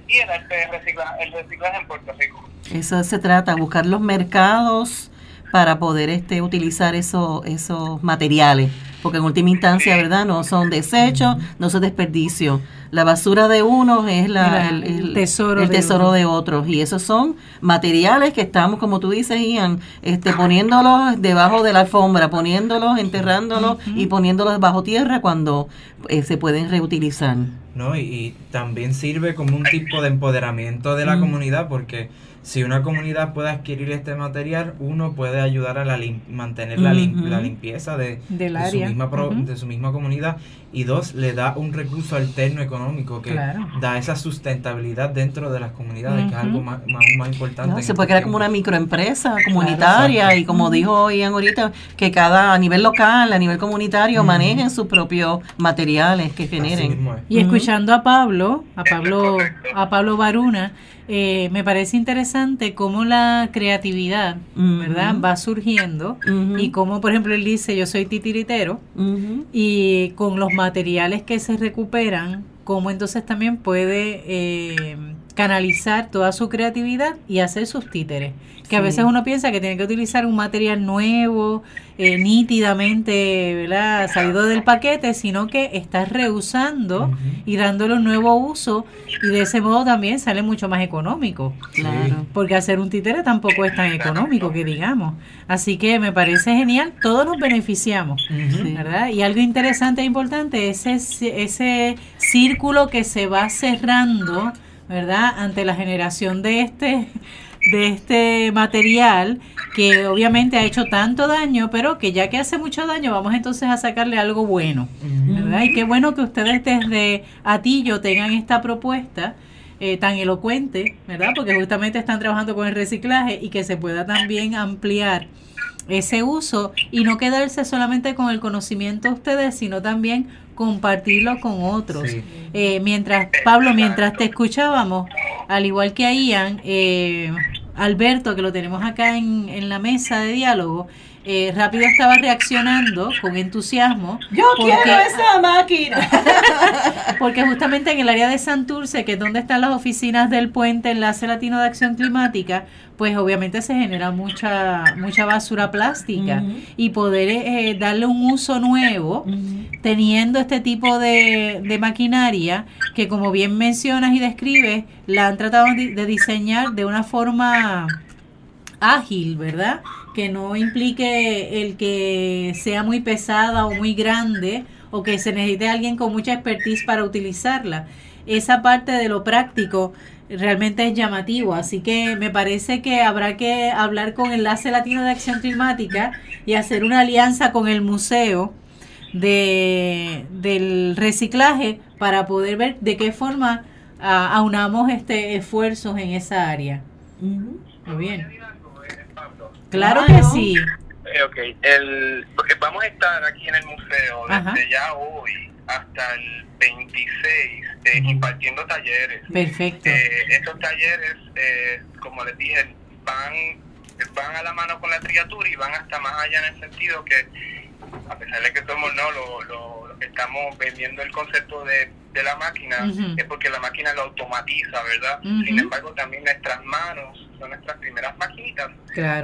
reciclaje, el reciclaje en Puerto Rico. Eso se trata, buscar los mercados para poder este utilizar eso, esos materiales, porque en última instancia, ¿verdad? No son desechos, no son desperdicios. La basura de unos es la, el, tesoro, el tesoro de, otros y esos son materiales que estamos, como tú dices, Ian, este, poniéndolos debajo de la alfombra, poniéndolos, enterrándolos y poniéndolos bajo tierra cuando eh, se pueden reutilizar. No, y, también sirve como un tipo de empoderamiento de la comunidad porque si una comunidad puede adquirir este material, uno puede ayudar a la mantener la, la, limpieza de, su misma de su misma comunidad y dos, le da un recurso alterno económico que da esa sustentabilidad dentro de las comunidades, que es algo más, más, importante. se puede crear como una microempresa comunitaria y como dijo Ian ahorita, que cada a nivel local, a nivel comunitario, manejen sus propios materiales que generen. Y escuchando a Pablo, a Pablo, a Pablo Baruna, eh, me parece interesante cómo la creatividad, ¿verdad? Va surgiendo y cómo, por ejemplo, él dice, yo soy titiritero y con los materiales que se recuperan, cómo entonces también puede eh, canalizar toda su creatividad y hacer sus títeres. Que a veces uno piensa que tiene que utilizar un material nuevo, eh, nítidamente ¿verdad? salido del paquete, sino que estás reusando y dándole un nuevo uso y de ese modo también sale mucho más económico. Claro. Porque hacer un títere tampoco es tan económico que digamos. Así que me parece genial, todos nos beneficiamos, ¿verdad? Y algo interesante e importante es ese, ese círculo que se va cerrando ¿verdad? Ante la generación de este de este material que obviamente ha hecho tanto daño, pero que ya que hace mucho daño, vamos entonces a sacarle algo bueno, ¿verdad? Y qué bueno que ustedes desde Atillo tengan esta propuesta eh, tan elocuente, ¿verdad? Porque justamente están trabajando con el reciclaje y que se pueda también ampliar ese uso y no quedarse solamente con el conocimiento de ustedes, sino también compartirlo con otros. Eh, mientras, Pablo, mientras te escuchábamos, al igual que a Ian, eh, Alberto, que lo tenemos acá en, en la mesa de diálogo, eh, rápido estaba reaccionando con entusiasmo. Yo quiero esa máquina. porque justamente en el área de Santurce, que es donde están las oficinas del puente Enlace Latino de Acción Climática, pues obviamente se genera mucha mucha basura plástica y poder eh, darle un uso nuevo teniendo este tipo de, de, maquinaria que como bien mencionas y describes la han tratado de diseñar de una forma ágil, ¿verdad? Que no implique el que sea muy pesada o muy grande o que se necesite alguien con mucha expertise para utilizarla. Esa parte de lo práctico realmente es llamativo, así que me parece que habrá que hablar con Enlace Latino de Acción Climática y hacer una alianza con el museo de, del reciclaje para poder ver de qué forma aunamos este esfuerzos en esa área. Muy bien. Claro que sí. Eh, ok, el, vamos a estar aquí en el museo desde ya hoy hasta el 26 eh, impartiendo talleres. Perfecto. Eh, estos talleres, eh, como les dije, van, van a la mano con la criatura y van hasta más allá en el sentido que, a pesar de que somos no lo, lo, que estamos vendiendo el concepto de, de la máquina, es porque la máquina lo automatiza, ¿verdad? Sin embargo, también nuestras manos nuestras primeras maquinitas.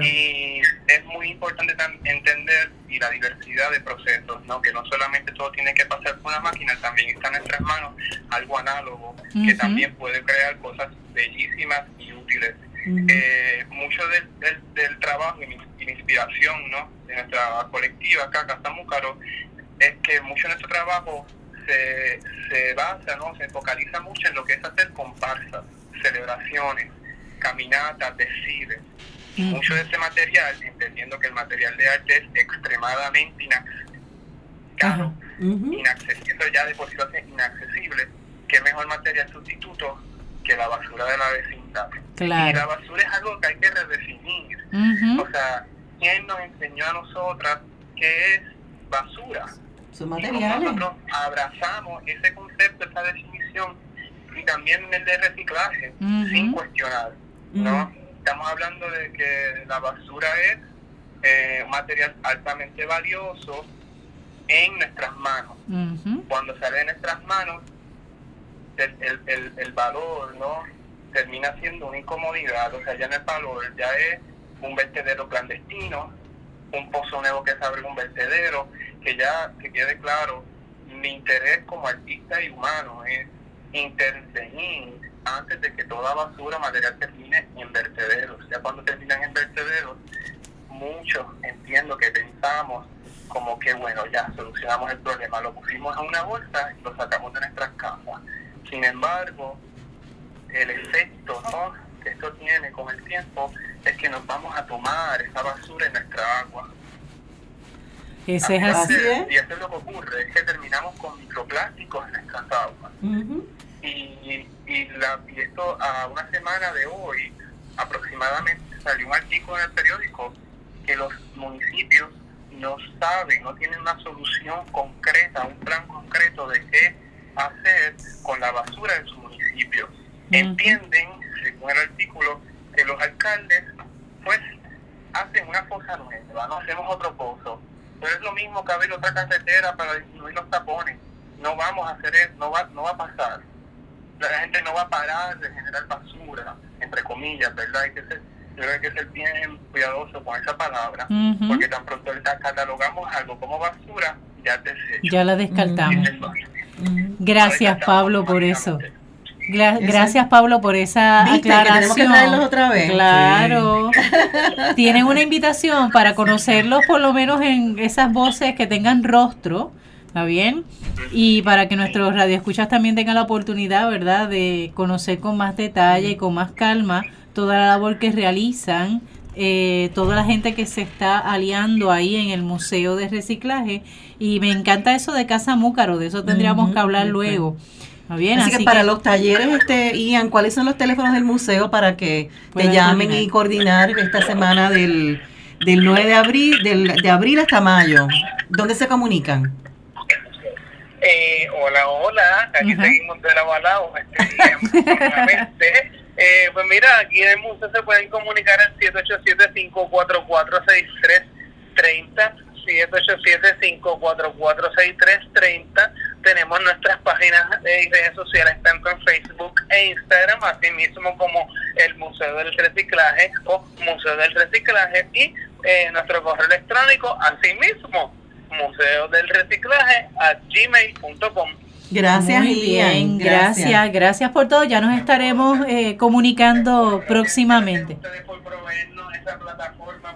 Y es muy importante entender y la diversidad de procesos, ¿no? que no solamente todo tiene que pasar por una máquina, también está en nuestras manos algo análogo que también puede crear cosas bellísimas y útiles. Eh, mucho del, del, trabajo y la inspiración ¿no? de nuestra colectiva acá, Casamúcaro, es que mucho de nuestro trabajo se, se basa, ¿no? se focaliza mucho en lo que es hacer comparsas, celebraciones, caminatas, desfiles. Mucho de ese material, entendiendo que el material de arte es extremadamente inaccesible, caro, inaccesible, ya de por sí inaccesible, qué mejor material sustituto que la basura de la vecindad. Claro. Y la basura es algo que hay que redefinir. O sea, ¿quién nos enseñó a nosotras qué es basura? Materiales. nosotros abrazamos ese concepto, esa definición, y también el de reciclaje, sin cuestionar, ¿no? Estamos hablando de que la basura es eh, un material altamente valioso en nuestras manos. Cuando sale de nuestras manos, el, el, el, el valor, ¿no? Termina siendo una incomodidad, o sea, ya no es valor, ya es un vertedero clandestino, un pozo nuevo que se abre un vertedero, que ya, que quede claro, mi interés como artista y humano es intervenir antes de que toda basura material termine en vertederos. Ya cuando terminan en vertederos, muchos entiendo que pensamos como que bueno, ya solucionamos el problema, lo pusimos en una bolsa y lo sacamos de nuestras casas. Sin embargo, el efecto ¿no? Que esto tiene con el tiempo es que nos vamos a tomar esa basura en nuestra agua. Ese es Así es. Y eso es lo que ocurre, es que terminamos con microplásticos en nuestras aguas. Y, y, la, y esto a una semana de hoy aproximadamente salió un artículo en el periódico que los municipios no saben, no tienen una solución concreta, un plan concreto de qué hacer con la basura de su municipio. Entienden, según el artículo, que los alcaldes pues hacen una fosa nueva, no hacemos otro pozo. Pero es lo mismo que abrir otra carretera para disminuir los tapones. No vamos a hacer eso, no va, no va a pasar. La gente no va a parar de generar basura, entre comillas, ¿verdad? Hay que ser, yo creo que hay que ser bien cuidadoso con esa palabra, porque tan pronto ca- catalogamos algo como basura, ya es desecho. Ya la descartamos. Gracias, Pablo, por eso. Gra-. Gracias, Pablo, por esa ¿Viste que aclaración. tenemos que otra vez? Claro. Tienen una invitación para conocerlos, por lo menos en esas voces que tengan rostro, ¿está bien? Y para que nuestros radioescuchas también tengan la oportunidad, ¿verdad?, de conocer con más detalle y con más calma toda la labor que realizan, eh, toda la gente que se está aliando ahí en el Museo de Reciclaje. Y me encanta eso de Casa Múcaro, de eso tendríamos que hablar luego. ¿Está bien? Así, que para los talleres, este, Ian, ¿cuáles son los teléfonos del museo para que te llamen y coordinar esta semana del, del 9 de abril, del, de abril hasta mayo? ¿Dónde se comunican? Eh, hola, hola, aquí Ajá. seguimos de la este. Eh, pues mira, aquí en el museo se pueden comunicar al 787-544-6330, 787-544-6330. Tenemos nuestras páginas de redes sociales, tanto en Facebook e Instagram, así mismo como el Museo del Reciclaje o Museo del Reciclaje y eh, nuestro correo electrónico, así mismo, Museo del Reciclaje a gmail.com. Gracias, Muy bien, gracias. gracias, por todo. Ya nos estaremos eh, comunicando próximamente.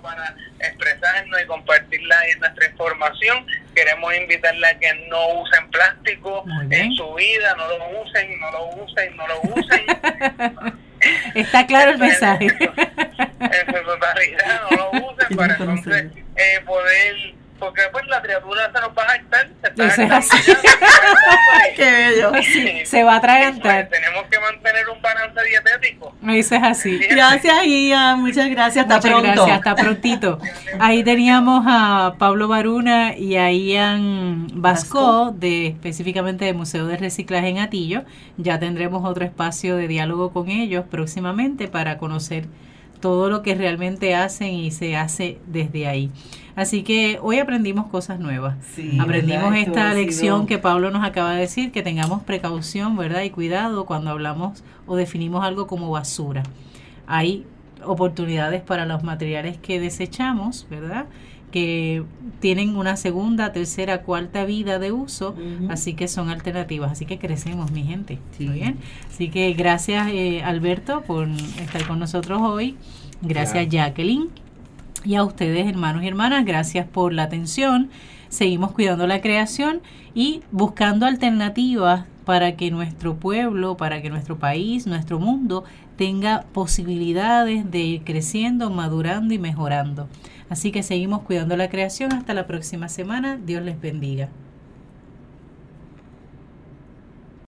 Para expresarnos y compartirla en nuestra información. Queremos invitarla a que no usen plástico en su vida, no lo usen, no lo usen, no lo usen. Está claro el mensaje. en su totalidad, no lo usen para entonces eh, poder, porque pues la criatura se nos va a jactar, se está Eso es así. Qué bello. Sí. Se va a Pues, atragantar. tenemos que mantener un balance dietético. Eso es así. Gracias, Ian. Muchas gracias. Hasta Muchas pronto. gracias, hasta prontito. Ahí teníamos a Pablo Baruna y a Ian Vasco, de específicamente del Museo de Reciclaje en Atillo. Ya tendremos otro espacio de diálogo con ellos próximamente para conocer todo lo que realmente hacen y se hace desde ahí. Así que hoy aprendimos cosas nuevas. Sí, Aprendimos esta lección que Pablo nos acaba de decir, que tengamos precaución, ¿verdad? Y cuidado cuando hablamos o definimos algo como basura. Hay oportunidades para los materiales que desechamos, ¿verdad? Que tienen una segunda, tercera, cuarta vida de uso, así que son alternativas. Así que crecemos, mi gente. Sí. ¿Está bien? Así que gracias, eh, Alberto, por estar con nosotros hoy. Gracias, Jacqueline. Y a ustedes, hermanos y hermanas, gracias por la atención. Seguimos cuidando la creación y buscando alternativas para que nuestro pueblo, para que nuestro país, nuestro mundo tenga posibilidades de ir creciendo, madurando y mejorando. Así que seguimos cuidando la creación. Hasta la próxima semana. Dios les bendiga.